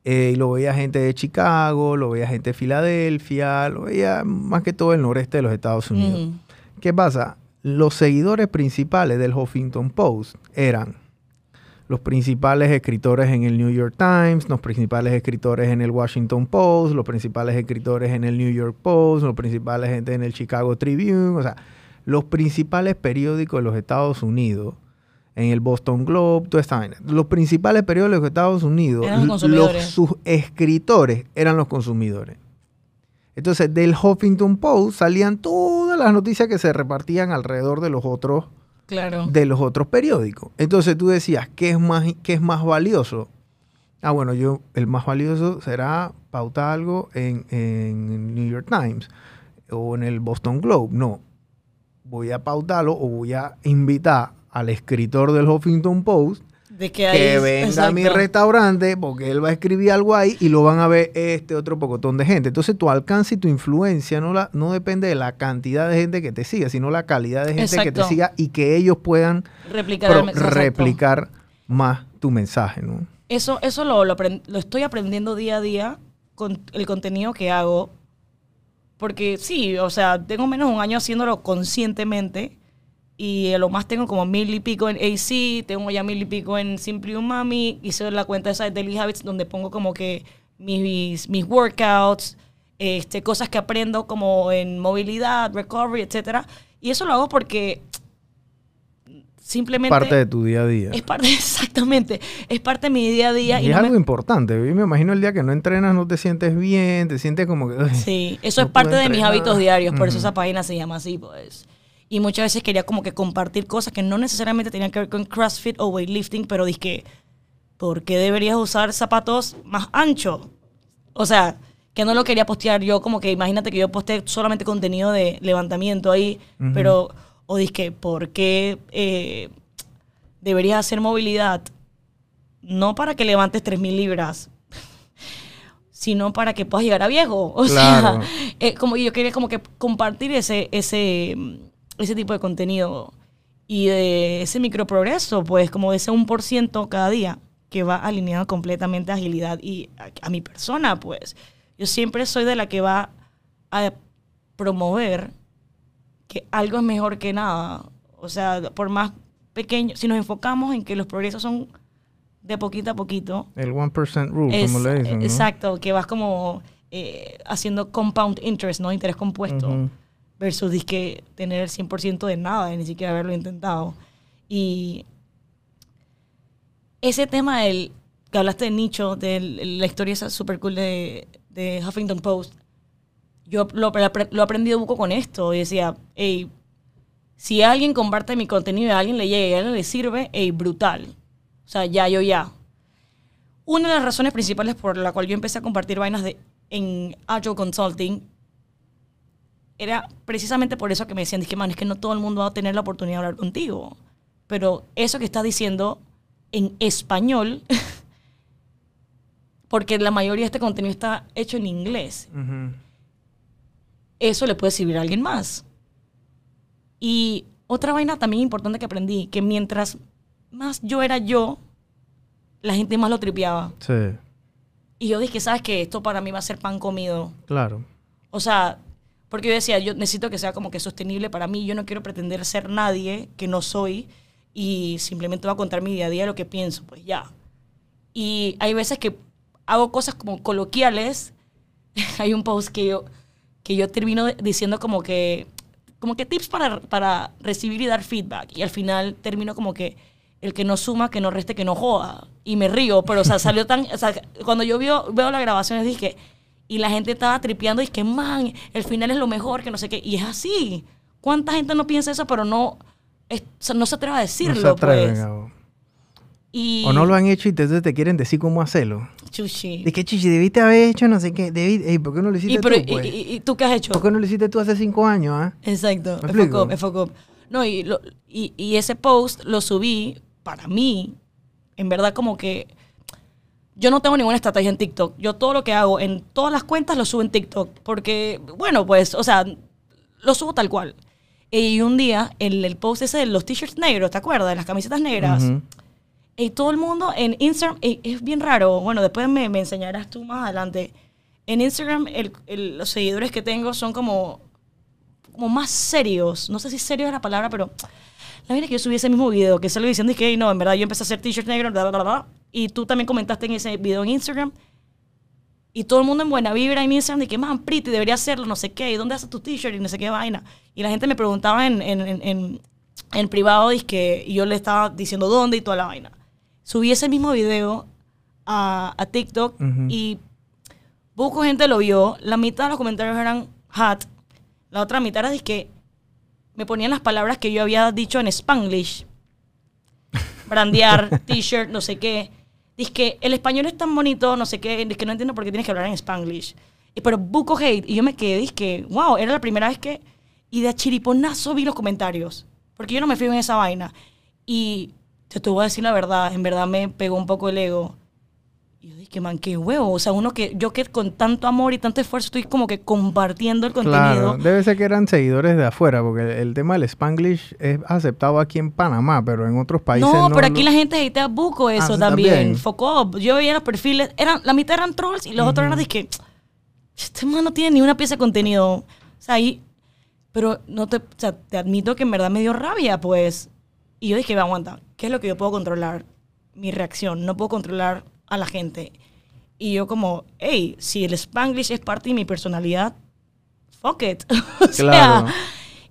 Eh, y lo veía gente de Chicago, lo veía gente de Filadelfia, lo veía más que todo el noreste de los Estados Unidos. ¿Qué pasa? Los seguidores principales del Huffington Post eran los principales escritores en el New York Times, los principales escritores en el Washington Post, los principales escritores en el New York Post, los principales gente en el Chicago Tribune, o sea, los principales periódicos de los Estados Unidos, en el Boston Globe, toda esta vaina. Los principales periódicos de los Estados Unidos, Eran los l- consumidores. sus escritores eran los consumidores. Entonces, del Huffington Post salían todas las noticias que se repartían alrededor de los otros, Claro. de los otros periódicos. Entonces tú decías, ¿qué es más, qué es más valioso? Ah, bueno, yo, el más valioso será pautar algo en, en New York Times o en el Boston Globe. No, voy a pautarlo o voy a invitar al escritor del Huffington Post De que, que ahí- venga a mi restaurante porque él va a escribir algo ahí y lo van a ver este otro pocotón de gente. Entonces tu alcance y tu influencia no, la, no depende de la cantidad de gente que te siga, sino la calidad de gente que te siga y que ellos puedan Replicar pro- el mensaje, exacto. replicar más tu mensaje, ¿no? Eso, eso lo, lo, lo estoy aprendiendo día a día con el contenido que hago. Porque sí, o sea, tengo menos de un año haciéndolo conscientemente. Y a lo más tengo como mil y pico en AC, tengo ya mil y pico en Simply Umami. Hice la cuenta esa de Daily Habits donde pongo como que mis, mis workouts, este, cosas que aprendo como en movilidad, recovery, etcétera. Y eso lo hago porque simplemente... Parte de tu día a día. Es parte, <laughs> exactamente, es parte de mi día a día. Y, Y, es no me- algo importante. Yo me imagino el día que no entrenas no te sientes bien, te sientes como que... "Ay, sí, eso no es parte de mis entrenar". hábitos diarios, por eso esa página se llama así, pues. Y muchas veces quería como que compartir cosas que no necesariamente tenían que ver con CrossFit o weightlifting, pero dije, ¿por qué deberías usar zapatos más anchos? O sea, que no lo quería postear yo, como que imagínate que yo posteé solamente contenido de levantamiento ahí, pero, o dije, ¿por qué eh, deberías hacer movilidad? No para que levantes 3.000 libras, <laughs> sino para que puedas llegar a viejo. <laughs> O Claro. sea, eh, como yo quería como que compartir ese, ese, ese tipo de contenido y de ese microprogreso, pues como de ese 1% cada día que va alineado completamente a agilidad y a, a mi persona, pues. Yo siempre soy de la que va a promover que algo es mejor que nada. O sea, por más pequeño, si nos enfocamos en que los progresos son de poquito a poquito, El 1% rule, es- como le dicen, ¿no? Exacto, que vas como eh, haciendo compound interest, ¿no? Interés compuesto. Versus disque tener el 100% de nada, de ni siquiera haberlo intentado. Y ese tema del que hablaste de nicho, de la historia esa super cool de, de Huffington Post, yo lo, lo he aprendido un poco con esto. Y decía, hey, si alguien comparte mi contenido y a alguien le llega y a alguien le sirve, hey, brutal. O sea, ya, yo ya. Una de las razones principales por la cual yo empecé a compartir vainas de, en Agile Consulting era precisamente por eso que me decían, dije, man, es que no todo el mundo va a tener la oportunidad de hablar contigo. Pero eso que estás diciendo en español, <laughs> porque la mayoría de este contenido está hecho en inglés, eso le puede servir a alguien más. Y otra vaina también importante que aprendí, que mientras más yo era yo, la gente más lo tripeaba. Sí, Y yo dije, ¿sabes qué? Esto para mí va a ser pan comido. claro. O sea, porque yo decía, yo necesito que sea como que sostenible para mí. Yo no quiero pretender ser nadie que no soy y simplemente voy a contar mi día a día lo que pienso, pues ya. Y hay veces que hago cosas como coloquiales. <laughs> hay un post que yo, que yo termino diciendo como que, como que tips para, para recibir y dar feedback. Y al final termino como que el que no suma, que no reste, que no joda. Y me río, pero o sea, salió tan... O sea, cuando yo veo, veo las grabaciones dije, y la gente estaba tripeando y que, man, el final es lo mejor, que no sé qué. Y es así. ¿Cuánta gente no piensa eso, pero no, es- no se atreve a decirlo? no se atreven pues? Y, O no lo han hecho y entonces te quieren decir cómo hacerlo. Chuchi. De que chichi, debiste haber hecho no sé qué. Debí, ey, ¿Por qué no lo hiciste Y, pero, tú, pues? y, y- y tú qué has hecho? ¿Por qué no lo hiciste tú hace cinco años, ah? Exacto, ¿Me focó. No, y, lo- y, y ese post lo subí para mí, en verdad como que yo no tengo ninguna estrategia en TikTok. Yo todo lo que hago en todas las cuentas lo subo en TikTok. Porque, bueno, pues, o sea, lo subo tal cual. Y un día, en el post ese de los t-shirts negros, ¿te acuerdas? De las camisetas negras. Ujú. Y todo el mundo en Instagram, ey, es bien raro. Bueno, después me, me enseñarás tú más adelante. En Instagram, el- el- los seguidores que tengo son como, como más serios. No sé si serio es la palabra, pero la verdad es que yo subí ese mismo video, que salgo diciendo que no, en verdad yo empecé a hacer t-shirts negros, bla, bla, bla, bla. Y tú también comentaste en ese video en Instagram. Y todo el mundo en buena vibra en Instagram de que, man, Pretty, debería hacerlo, no sé qué, ¿y dónde haces tu t-shirt? Y no sé qué vaina. Y la gente me preguntaba en, en, en, en, privado, y yo le estaba diciendo dónde y toda la vaina. Subí ese mismo video a, a TikTok Ujú. y poco gente lo vio. La mitad de los comentarios eran hot. La otra mitad era que me ponían las palabras que yo había dicho en Spanglish. <laughs> Brandear, t-shirt, no sé qué. Dice que el español es tan bonito, no sé qué, dice que no entiendo por qué tienes que hablar en Spanglish. Y, pero buco hate. Y yo me quedé, dije que, wow, era la primera vez que... Y de chiriponazo vi los comentarios. Porque yo no me fui en esa vaina. Y te, te voy a decir la verdad, en verdad me pegó un poco el ego. Y yo dije, man, qué huevo. O sea, uno que yo que con tanto amor y tanto esfuerzo estoy como que compartiendo el contenido. Claro, debe ser que eran seguidores de afuera, porque el, el tema del Spanglish es aceptado aquí en Panamá, pero en otros países no, no. pero aquí la gente hatea buco eso Ah, también. también. Yo veía los perfiles, eran, la mitad eran trolls y los otros eran de que este man no tiene ni una pieza de contenido. O sea, ahí, pero no te, o sea, te admito que en verdad me dio rabia, pues. Y yo dije, aguanta, ¿qué es lo que yo puedo controlar? Mi reacción, no puedo controlar a la gente. Y yo como, hey, si el Spanglish es parte de mi personalidad, fuck it. <laughs> o sea, Claro.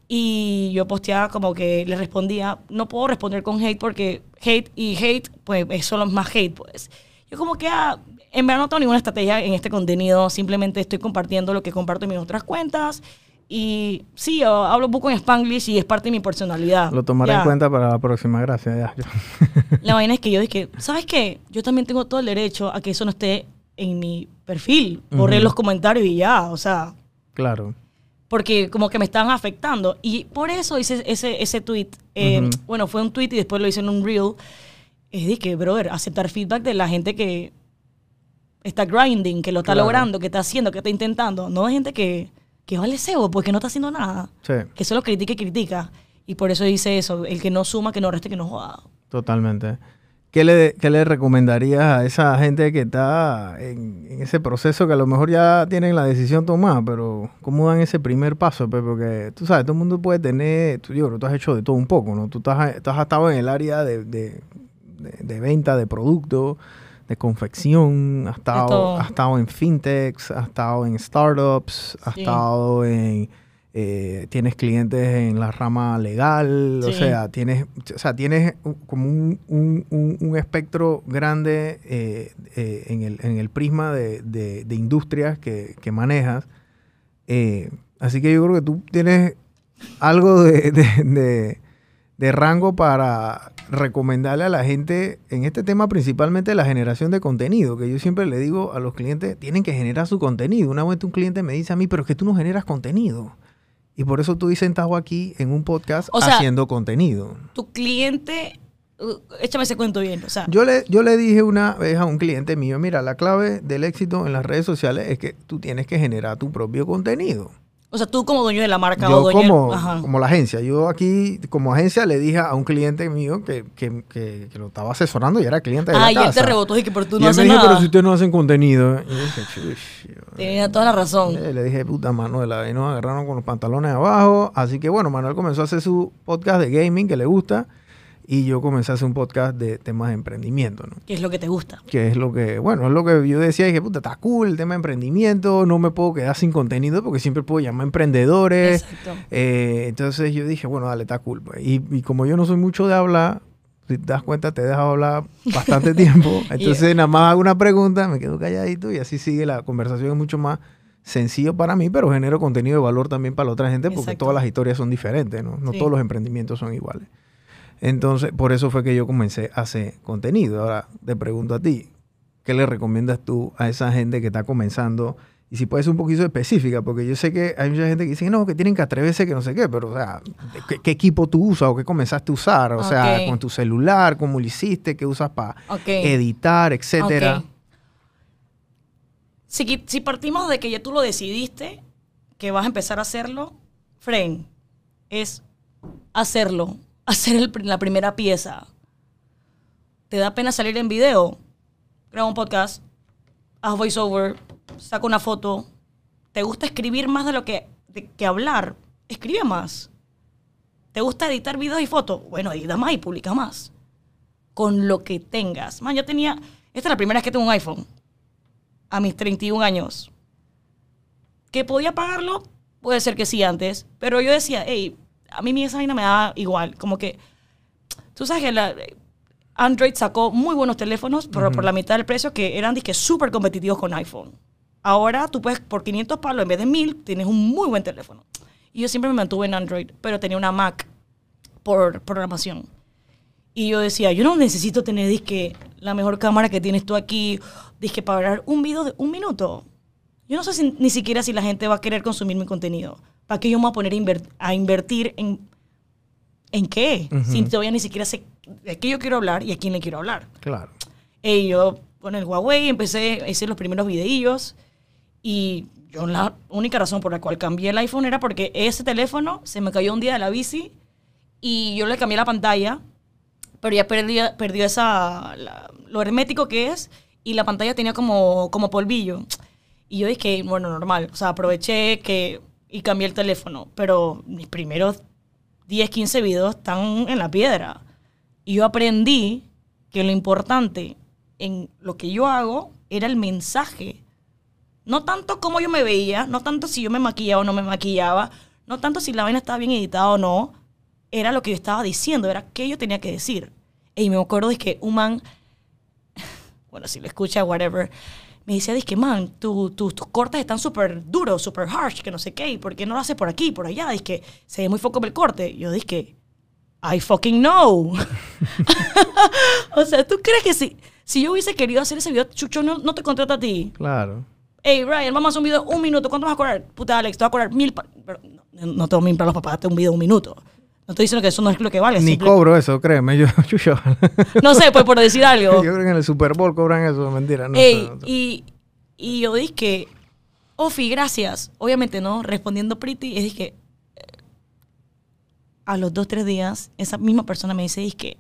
y yo posteaba como que le respondía, no puedo responder con hate porque hate y hate, pues es solo más hate, pues. Yo como que, ah, en verdad no tengo ninguna estrategia en este contenido, simplemente estoy compartiendo lo que comparto en mis otras cuentas. Y sí, yo hablo un poco en Spanglish y es parte de mi personalidad. Lo tomaré Ya. en cuenta para la próxima, gracias. ya. La vaina es que yo dije, ¿sabes qué? Yo también tengo todo el derecho a que eso no esté en mi perfil. Borré los comentarios y ya, o sea, claro. porque como que me estaban afectando. Y por eso hice ese, ese tweet. Eh. Bueno, fue un tweet y después lo hice en un reel. Es de que, brother, aceptar feedback de la gente que está grinding, que lo está Claro. logrando, que está haciendo, que está intentando. No de gente que, que vale cebo porque no está haciendo nada. Sí, Que solo critica y critica. Y por eso hice eso. El que no suma, que no reste, que no joda. totalmente. ¿Qué le, qué le recomendarías a esa gente que está en, en ese proceso que a lo mejor ya tienen la decisión tomada, pero cómo dan ese primer paso? pe? Porque tú sabes, todo el mundo puede tener, tú, yo creo que tú has hecho de todo un poco, ¿no? Tú, estás, has estado en el área de, de- de- de venta de productos, de confección, has estado, estado en fintechs, has estado en startups, has Sí. estado en... eh, tienes clientes en la rama legal, o sea, tienes, o sea, tienes como un, un- un- un espectro grande eh, eh, en, el, en el prisma de, de- de industrias que, que manejas. Así que yo creo que tú tienes algo de, de- de- rango para recomendarle a la gente en este tema, principalmente la generación de contenido, que yo siempre le digo a los clientes, tienen que generar su contenido. Una vez un cliente me dice a mí, pero es que tú no generas contenido. Y por eso estoy sentado aquí en un podcast O sea, haciendo contenido. Tu cliente, uh, échame ese cuento bien. O sea, Yo le, yo le dije una vez a un cliente mío, mira, la clave del éxito en las redes sociales es que tú tienes que generar tu propio contenido. O sea, tú como dueño de la marca o Yo dueño como, Ajá. como la agencia, yo aquí como agencia le dije a un cliente mío que, que- que- que lo estaba asesorando y era cliente de Ah, la y casa. él te rebotó y que pero tú y no él me haces dijo, nada. pero si ustedes no hacen contenido. Y yo dije. <laughs> Tenía toda la razón. Eh, Le dije, puta Manuela, y nos agarraron con los pantalones abajo. Así que bueno, Manuel comenzó a hacer su podcast de gaming que le gusta. Y yo comencé a hacer un podcast de temas de emprendimiento, ¿no? ¿Qué es lo que te gusta? que es lo que, bueno, es lo que yo decía, dije, puta, está cool el tema de emprendimiento, no me puedo quedar sin contenido porque siempre puedo llamar a emprendedores. Exacto. Eh, entonces yo dije, bueno, dale, está cool. pues. Y, y como yo no soy mucho de hablar, si te das cuenta, te he dejado hablar bastante <laughs> tiempo. Entonces nada más hago una pregunta, me quedo calladito y así sigue la conversación. Es mucho más sencillo para mí, pero genero contenido de valor también para la otra gente porque Exacto. todas las historias son diferentes, ¿no? No Sí. todos los emprendimientos son iguales. Entonces, por eso fue que yo comencé a hacer contenido. Ahora, te pregunto a ti, ¿qué le recomiendas tú a esa gente que está comenzando? Y si puedes ser un poquito específica, porque yo sé que hay mucha gente que dice, no, que tienen que atreverse, que no sé qué, pero, o sea, ¿qué, qué equipo tú usas o qué comenzaste a usar? O sea, con tu celular, cómo lo hiciste, qué usas para editar, etcétera. Ok. Si, qui- si partimos de que ya tú lo decidiste, que vas a empezar a hacerlo, Fren, es hacerlo, hacer la primera pieza. te da pena salir en video, graba un podcast, haz voiceover, saca una foto. ¿Te gusta escribir más de lo que, de- que hablar? Escribe más. ¿Te gusta editar videos y fotos? Bueno, edita más y publica más. Con lo que tengas. Man, yo tenía... Esta es la primera vez que tengo un iPhone. A mis 31 años. ¿Que podía pagarlo? Puede ser que sí antes. Pero yo decía, hey, a mí esa vaina me da igual. Como que... Tú sabes que la, Android sacó muy buenos teléfonos, pero por la mitad del precio que eran disque súper competitivos con iPhone. Ahora tú puedes, por 500 palos en vez de 1000, tienes un muy buen teléfono. Y yo siempre me mantuve en Android, pero tenía una Mac por programación. Y yo decía, yo no necesito tener disque la mejor cámara que tienes tú aquí, disque para grabar un video de un minuto. Yo no sé si- ni siquiera si la gente va a querer consumir mi contenido. ¿Para qué yo me voy a poner a, a invertir en, en qué? Si todavía ni siquiera sé de qué yo quiero hablar y a quién le quiero hablar. Claro. Y yo con el Huawei empecé a hacer los primeros videillos y yo la única razón por la cual cambié el iPhone era porque ese teléfono se me cayó un día de la bici y yo le cambié la pantalla, pero ya perdió, perdió esa, la- lo hermético que es y la pantalla tenía como, como polvillo. Y yo dije, bueno, normal, o sea, aproveché que y cambié el teléfono, pero mis primeros 10, 15 videos están en la piedra. Y yo aprendí que lo importante en lo que yo hago era el mensaje. No tanto cómo yo me veía, no tanto si yo me maquillaba o no me maquillaba, no tanto si la vaina estaba bien editada o no, era lo que yo estaba diciendo, era qué yo tenía que decir. Y me acuerdo de que un <laughs> bueno, si lo escucha, whatever, me decía, que man, tu- tu- tus cortes están súper duros, súper harsh, que no sé qué, ¿y por qué no lo haces por aquí, por allá? Dice que se ve muy foco el corte. Yo dije, I fucking know. <laughs> <laughs> o sea, ¿tú crees que si, si yo hubiese querido hacer ese video, Chucho no, no te contrata a ti? Claro. Hey, Ryan, vamos a hacer un video un minuto. ¿Cuánto vas a cobrar? Puta, Alex, te voy a cobrar mil... pero no, no tengo mil para los papás, un video de un minuto. No estoy diciendo que eso no es lo que vale. Ni simple- cobro eso, créeme. Yo, <laughs> yo, No sé, pues por decir algo. <laughs> yo creo que en el Super Bowl cobran eso, mentira. No, Ey, y, y yo dije que, Ofi, gracias. Obviamente, ¿no? Respondiendo pretty, es que a los dos, tres días, esa misma persona me dice, que,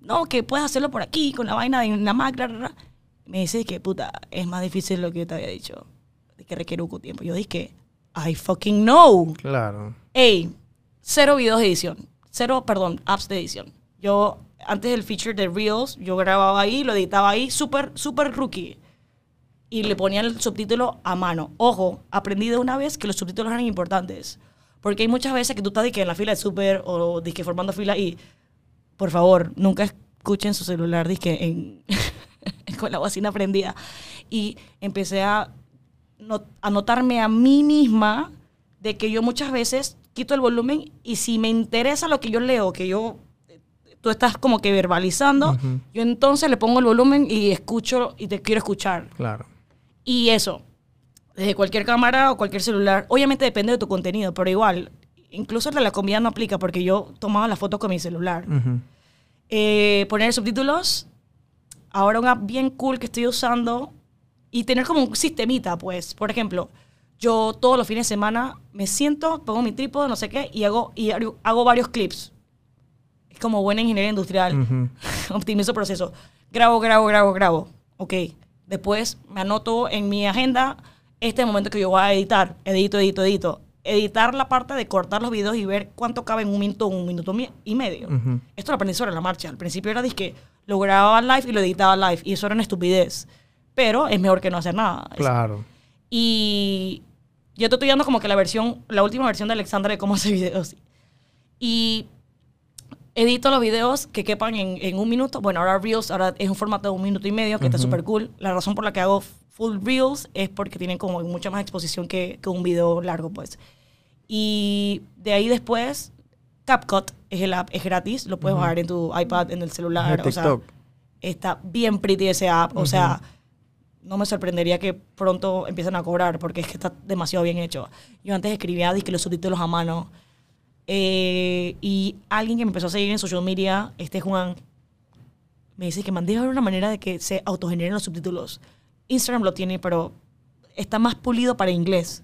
no, que puedes hacerlo por aquí, con la vaina de la Mac, bla, bla, bla. Me dice que, puta, es más difícil lo que yo te había dicho. Que requiere un tiempo. Yo dije I fucking know. Claro. Ey, cero videos de edición. Cero, perdón, apps de edición. Yo, antes del feature de Reels, yo grababa ahí, lo editaba ahí, súper, súper rookie. Y le ponía el subtítulo a mano. Ojo, aprendí de una vez que los subtítulos eran importantes. Porque hay muchas veces que tú estás de que en la fila de súper o de que formando fila y, por favor, nunca escuchen su celular dizque en, <laughs> con la bocina prendida. Y empecé a no- anotarme a mí misma de que yo muchas veces quito el volumen y si me interesa lo que yo leo, que yo tú estás como que verbalizando, yo entonces le pongo el volumen y escucho y te quiero escuchar. Claro. Y eso, desde cualquier cámara o cualquier celular, obviamente depende de tu contenido, pero igual, incluso la, la comida no aplica porque yo tomaba la foto con mi celular. Eh, poner subtítulos, ahora una app bien cool que estoy usando y tener como un sistemita, pues. Por ejemplo, yo todos los fines de semana me siento, pongo mi trípode, no sé qué, y hago, y hago- varios clips. Es como buena ingeniería industrial. <laughs> Optimizo proceso. Grabo, grabo, grabo, grabo. Ok. Después me anoto en mi agenda este momento que yo voy a editar. Edito, edito, edito. Editar la parte de cortar los videos y ver cuánto cabe en un minuto, un minuto mi- y medio. Esto lo aprendí sobre la marcha. Al principio era que lo grababa live y lo editaba live. Y eso era una estupidez. Pero es mejor que no hacer nada. Es- Claro. Y yo te estoy dando como que la versión, la última versión de Alexandra de cómo <laughs> hacer videos. Y edito los videos que quepan en, en un minuto. Bueno, ahora Reels ahora es un formato de un minuto y medio, que está súper cool. La razón por la que hago full Reels es porque tienen como mucha más exposición que, que un video largo, pues. Y de ahí después, CapCut es el app, es gratis. Lo puedes bajar en tu iPad, en el celular. Es o sea, está bien pretty ese app. O sea, no me sorprendería que pronto empiecen a cobrar porque es que está demasiado bien hecho. Yo antes escribía que los subtítulos a mano. Eh, y alguien que me empezó a seguir en social media, este Juan, me dice que mandé una manera de que se autogeneren los subtítulos. Instagram lo tiene, pero está más pulido para inglés.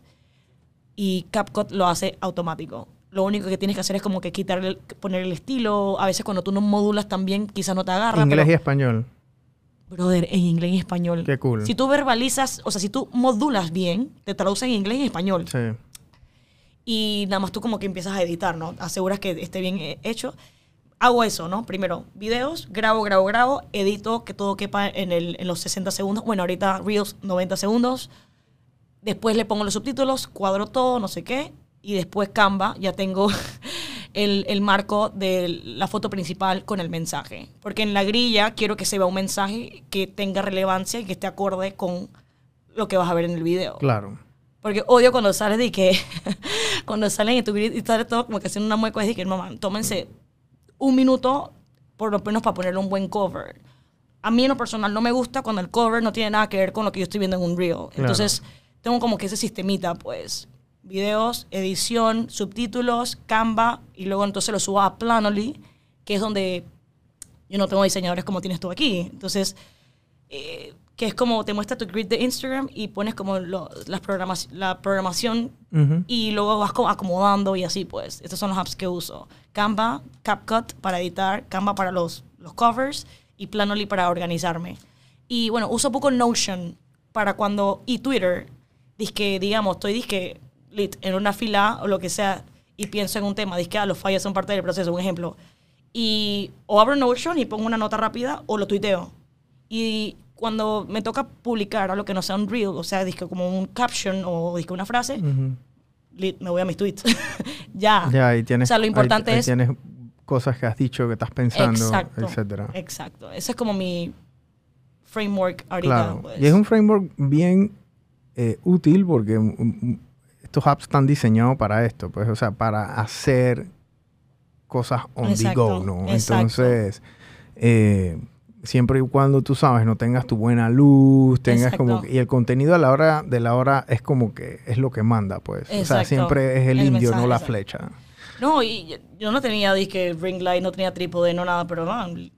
Y CapCut lo hace automático. lo único que tienes que hacer es como que quitarle, poner el estilo. A veces cuando tú no modulas también, quizás no te agarra. Inglés y español. Brother, en inglés y español. Qué cool. Si tú verbalizas, o sea, si tú modulas bien, te traduce en inglés y español. Sí. Y nada más tú como que empiezas a editar, ¿no? Aseguras que esté bien eh, hecho. Hago eso, ¿no? Primero, videos, grabo, grabo, grabo, edito que todo quepa en, el, en los 60 segundos. Bueno, ahorita Reels 90 segundos. Después le pongo los subtítulos, cuadro todo, no sé qué. Y después Canva, ya tengo <laughs> el, el marco de la foto principal con el mensaje. Porque en la grilla quiero que se vea un mensaje que tenga relevancia y que esté acorde con lo que vas a ver en el video. Claro. Porque odio cuando sales de que, <laughs> cuando salen en tu y sale todo como que haciendo una mueca y de que, mamá, tómense un minuto por lo menos para ponerle un buen cover. A mí en lo personal no me gusta cuando el cover no tiene nada que ver con lo que yo estoy viendo en un reel. Entonces, tengo como que ese sistemita, pues, videos, edición, subtítulos, Canva, y luego entonces lo subo a Planoly, que es donde yo no tengo diseñadores como tienes tú aquí. Entonces, eh, que es como te muestra tu grid de Instagram y pones como lo- las programas, la programación Ujú. y luego vas como acomodando y así pues. Estos son los apps que uso. Canva, CapCut para editar, Canva para los, los covers y Planoly para organizarme. Y bueno, uso poco Notion para cuando, y Twitter, que digamos, estoy disque lit en una fila o lo que sea y pienso en un tema, que ah, los fallos son parte del proceso, un ejemplo. Y o abro Notion y pongo una nota rápida o lo tuiteo. Y cuando me toca publicar algo que no sea un reel, o sea, disque como un caption o disque una frase, Ujú. lit, me voy a mis tweets. <laughs> ya. Ya, ahí tienes, O sea, lo ahí- importante ahí es... tienes cosas que has dicho, que estás pensando, exacto. etcétera. Exacto. Ese es como mi framework ahorita. Claro. pues. Y es un framework bien eh, útil porque estos apps están diseñados para esto, pues, o sea, para hacer cosas on Exacto, the go, ¿no? exacto. Entonces, eh, siempre y cuando tú sabes, no tengas tu buena luz, tengas como Exacto. y el contenido a la hora de la hora es como que es lo que manda, pues. O sea, siempre es el, El indio, mensaje, no la exacto. flecha. No, y yo, yo no tenía disque ring light, no tenía trípode, no nada, pero no. El,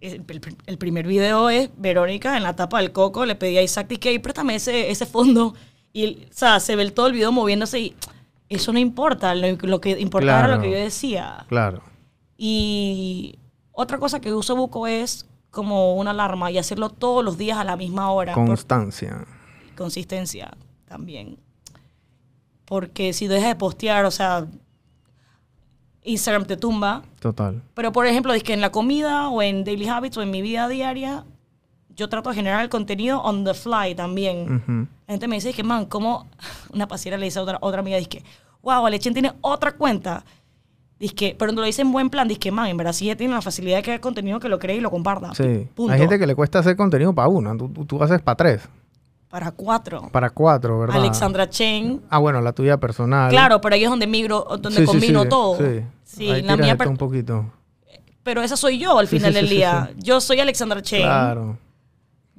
el- el primer video es Verónica en la tapa del coco, le pedí a Isaac que préstame ese, ese fondo. Y, o sea, se ve todo el video moviéndose y eso no importa. Lo, lo que importaba era lo Claro. que yo decía. Claro. Y otra cosa que uso buco es como una alarma y hacerlo todos los días a la misma hora. por Constancia. consistencia también. Porque si dejas de postear, o sea, Instagram te tumba. Total. Pero por ejemplo, es que en la comida o en Daily Habits o en mi vida diaria, yo trato de generar el contenido on the fly también. La gente me dice que, man, como <laughs> una pasiera le dice a otra, otra amiga, dice que, wow, Alechen tiene otra cuenta. Dice pero no lo dice en buen plan, dice que, man, en verdad sí ella tiene la facilidad de crear contenido que lo cree y lo comparta. Sí. Punto. Hay gente que le cuesta hacer contenido para una. Tú, tú- haces para tres, Para cuatro. para cuatro, ¿verdad? Alexandra Chen. Ah, bueno, la tuya personal. Claro, pero ahí es donde migro, donde Sí, sí, combino sí, todo. Sí, Sí, Ahí la mía un poquito. pero esa soy yo al Sí, final sí, del sí, sí, día. sí. Yo soy Alexandra Chen. Claro.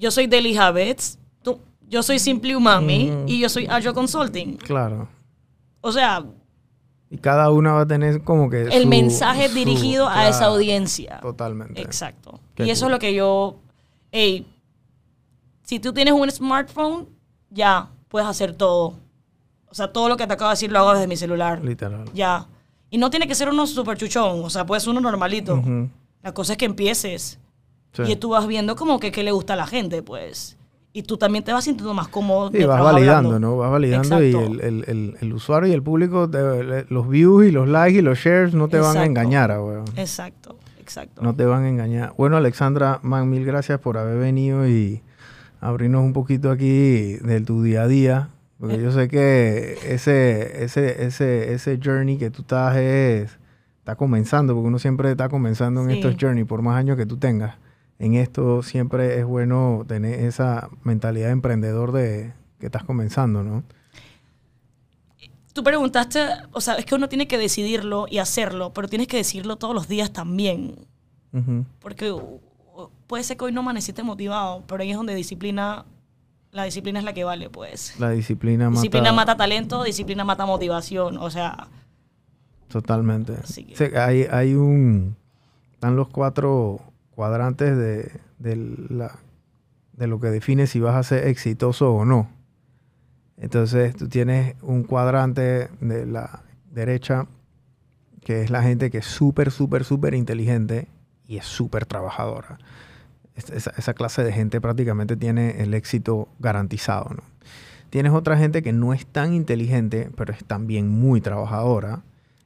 Yo soy Daily Habits. tú- yo soy Simply Umami Ujú. y yo soy Agile Consulting. Claro. O sea, Y cada una va a tener como que el su- mensaje su- dirigido a esa audiencia. Totalmente. Exacto. Qué y eso es lo que yo. Hey, si tú tienes un smartphone, ya puedes hacer todo. O sea, todo lo que te acabo de decir lo hago desde mi celular. Literal. Ya. Y no tiene que ser uno super chuchón. O sea, puede ser uno normalito. La cosa es que empieces. Sí. Y tú vas viendo como que qué le gusta a la gente, pues. Y tú también te vas sintiendo más cómodo. Sí, mientras vas validando, hablando. ¿no? Vas validando y Exacto. el, el- el- el usuario y el público, te- los views y los likes y los shares no te van a Exacto. engañar, ah, weón. Exacto, exacto. No te van a engañar. Bueno, Alexandra, man, mil gracias por haber venido y abrirnos un poquito aquí de tu día a día. Porque Eh. yo sé que ese, ese, ese, ese journey que tú estás es, está comenzando, porque uno siempre está comenzando en Sí. estos journey, por más años que tú tengas. En esto siempre es bueno tener esa mentalidad de emprendedor de que estás comenzando, ¿no? Tú preguntaste, o sea, es que uno tiene que decidirlo y hacerlo, pero tienes que decirlo todos los días también. Porque uh, uh, puede ser que hoy no amaneciste motivado, pero ahí es donde disciplina, la disciplina es la que vale, pues. La disciplina mata. Disciplina mata talento, disciplina mata motivación. O sea, Totalmente. Que- Sí, hay, hay un. Están los cuatro cuadrantes de, de, la, de lo que define si vas a ser exitoso o no. Entonces, tú tienes un cuadrante de la derecha que es la gente que es súper, súper, súper inteligente y es súper trabajadora. Es- Esa, esa clase de gente prácticamente tiene el éxito garantizado, ¿no? Tienes otra gente que no es tan inteligente, pero es también muy trabajadora.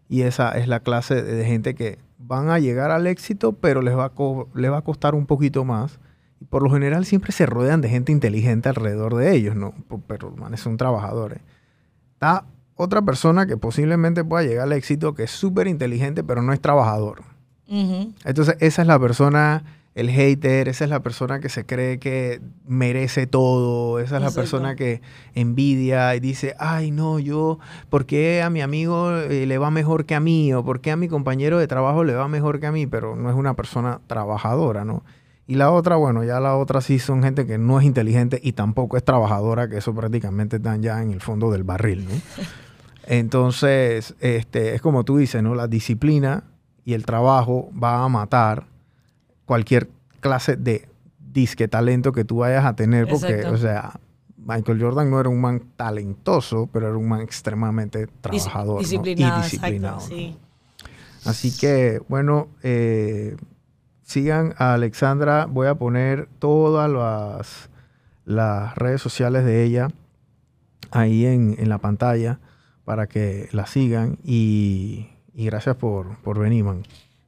Y esa es la clase de gente que van a llegar al éxito, pero les va, a les va a costar un poquito más. Y por lo general siempre se rodean de gente inteligente alrededor de ellos, ¿no? Pero manes son trabajadores. Está otra persona que posiblemente pueda llegar al éxito, que es súper inteligente, pero no es trabajador. Entonces, esa es la persona, el hater, esa es la persona que se cree que merece todo, esa es la persona que envidia y dice, ay, no, yo, ¿por qué a mi amigo eh, le va mejor que a mí? ¿O por qué a mi compañero de trabajo le va mejor que a mí? Pero no es una persona trabajadora, ¿no? Y la otra, bueno, ya la otra sí son gente que no es inteligente y tampoco es trabajadora, que eso prácticamente están ya en el fondo del barril, ¿no? <laughs> Entonces, este, es como tú dices, ¿no? La disciplina y el trabajo va a matar cualquier clase de disque talento que tú vayas a tener, porque, Exacto. o sea, Michael Jordan no era un man talentoso, pero era un man extremadamente trabajador ¿no? disciplinado, y disciplinado. exacto, ¿no? sí. Así que, bueno, eh, sigan a Alexandra. Voy a poner todas las, las redes sociales de ella ahí en, en la pantalla para que la sigan. Y, y gracias por, por venir, man.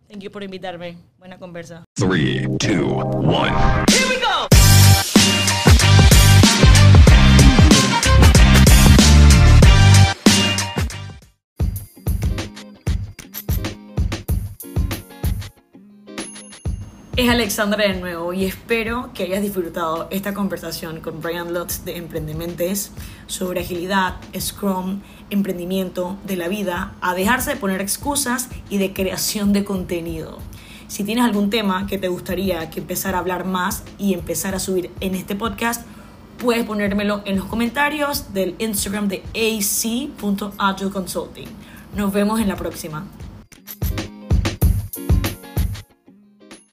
Thank you por invitarme. Buena conversa. Three, two, one. Here we go. Es Alexandra de nuevo y espero que hayas disfrutado esta conversación con Brian Lutz de Emprendementes sobre agilidad, Scrum, emprendimiento, de la vida, a dejarse de poner excusas y de creación de contenido. Si tienes algún tema que te gustaría que empezara a hablar más y empezar a subir en este podcast, puedes ponérmelo en los comentarios del Instagram de ac.agileconsulting. Nos vemos en la próxima.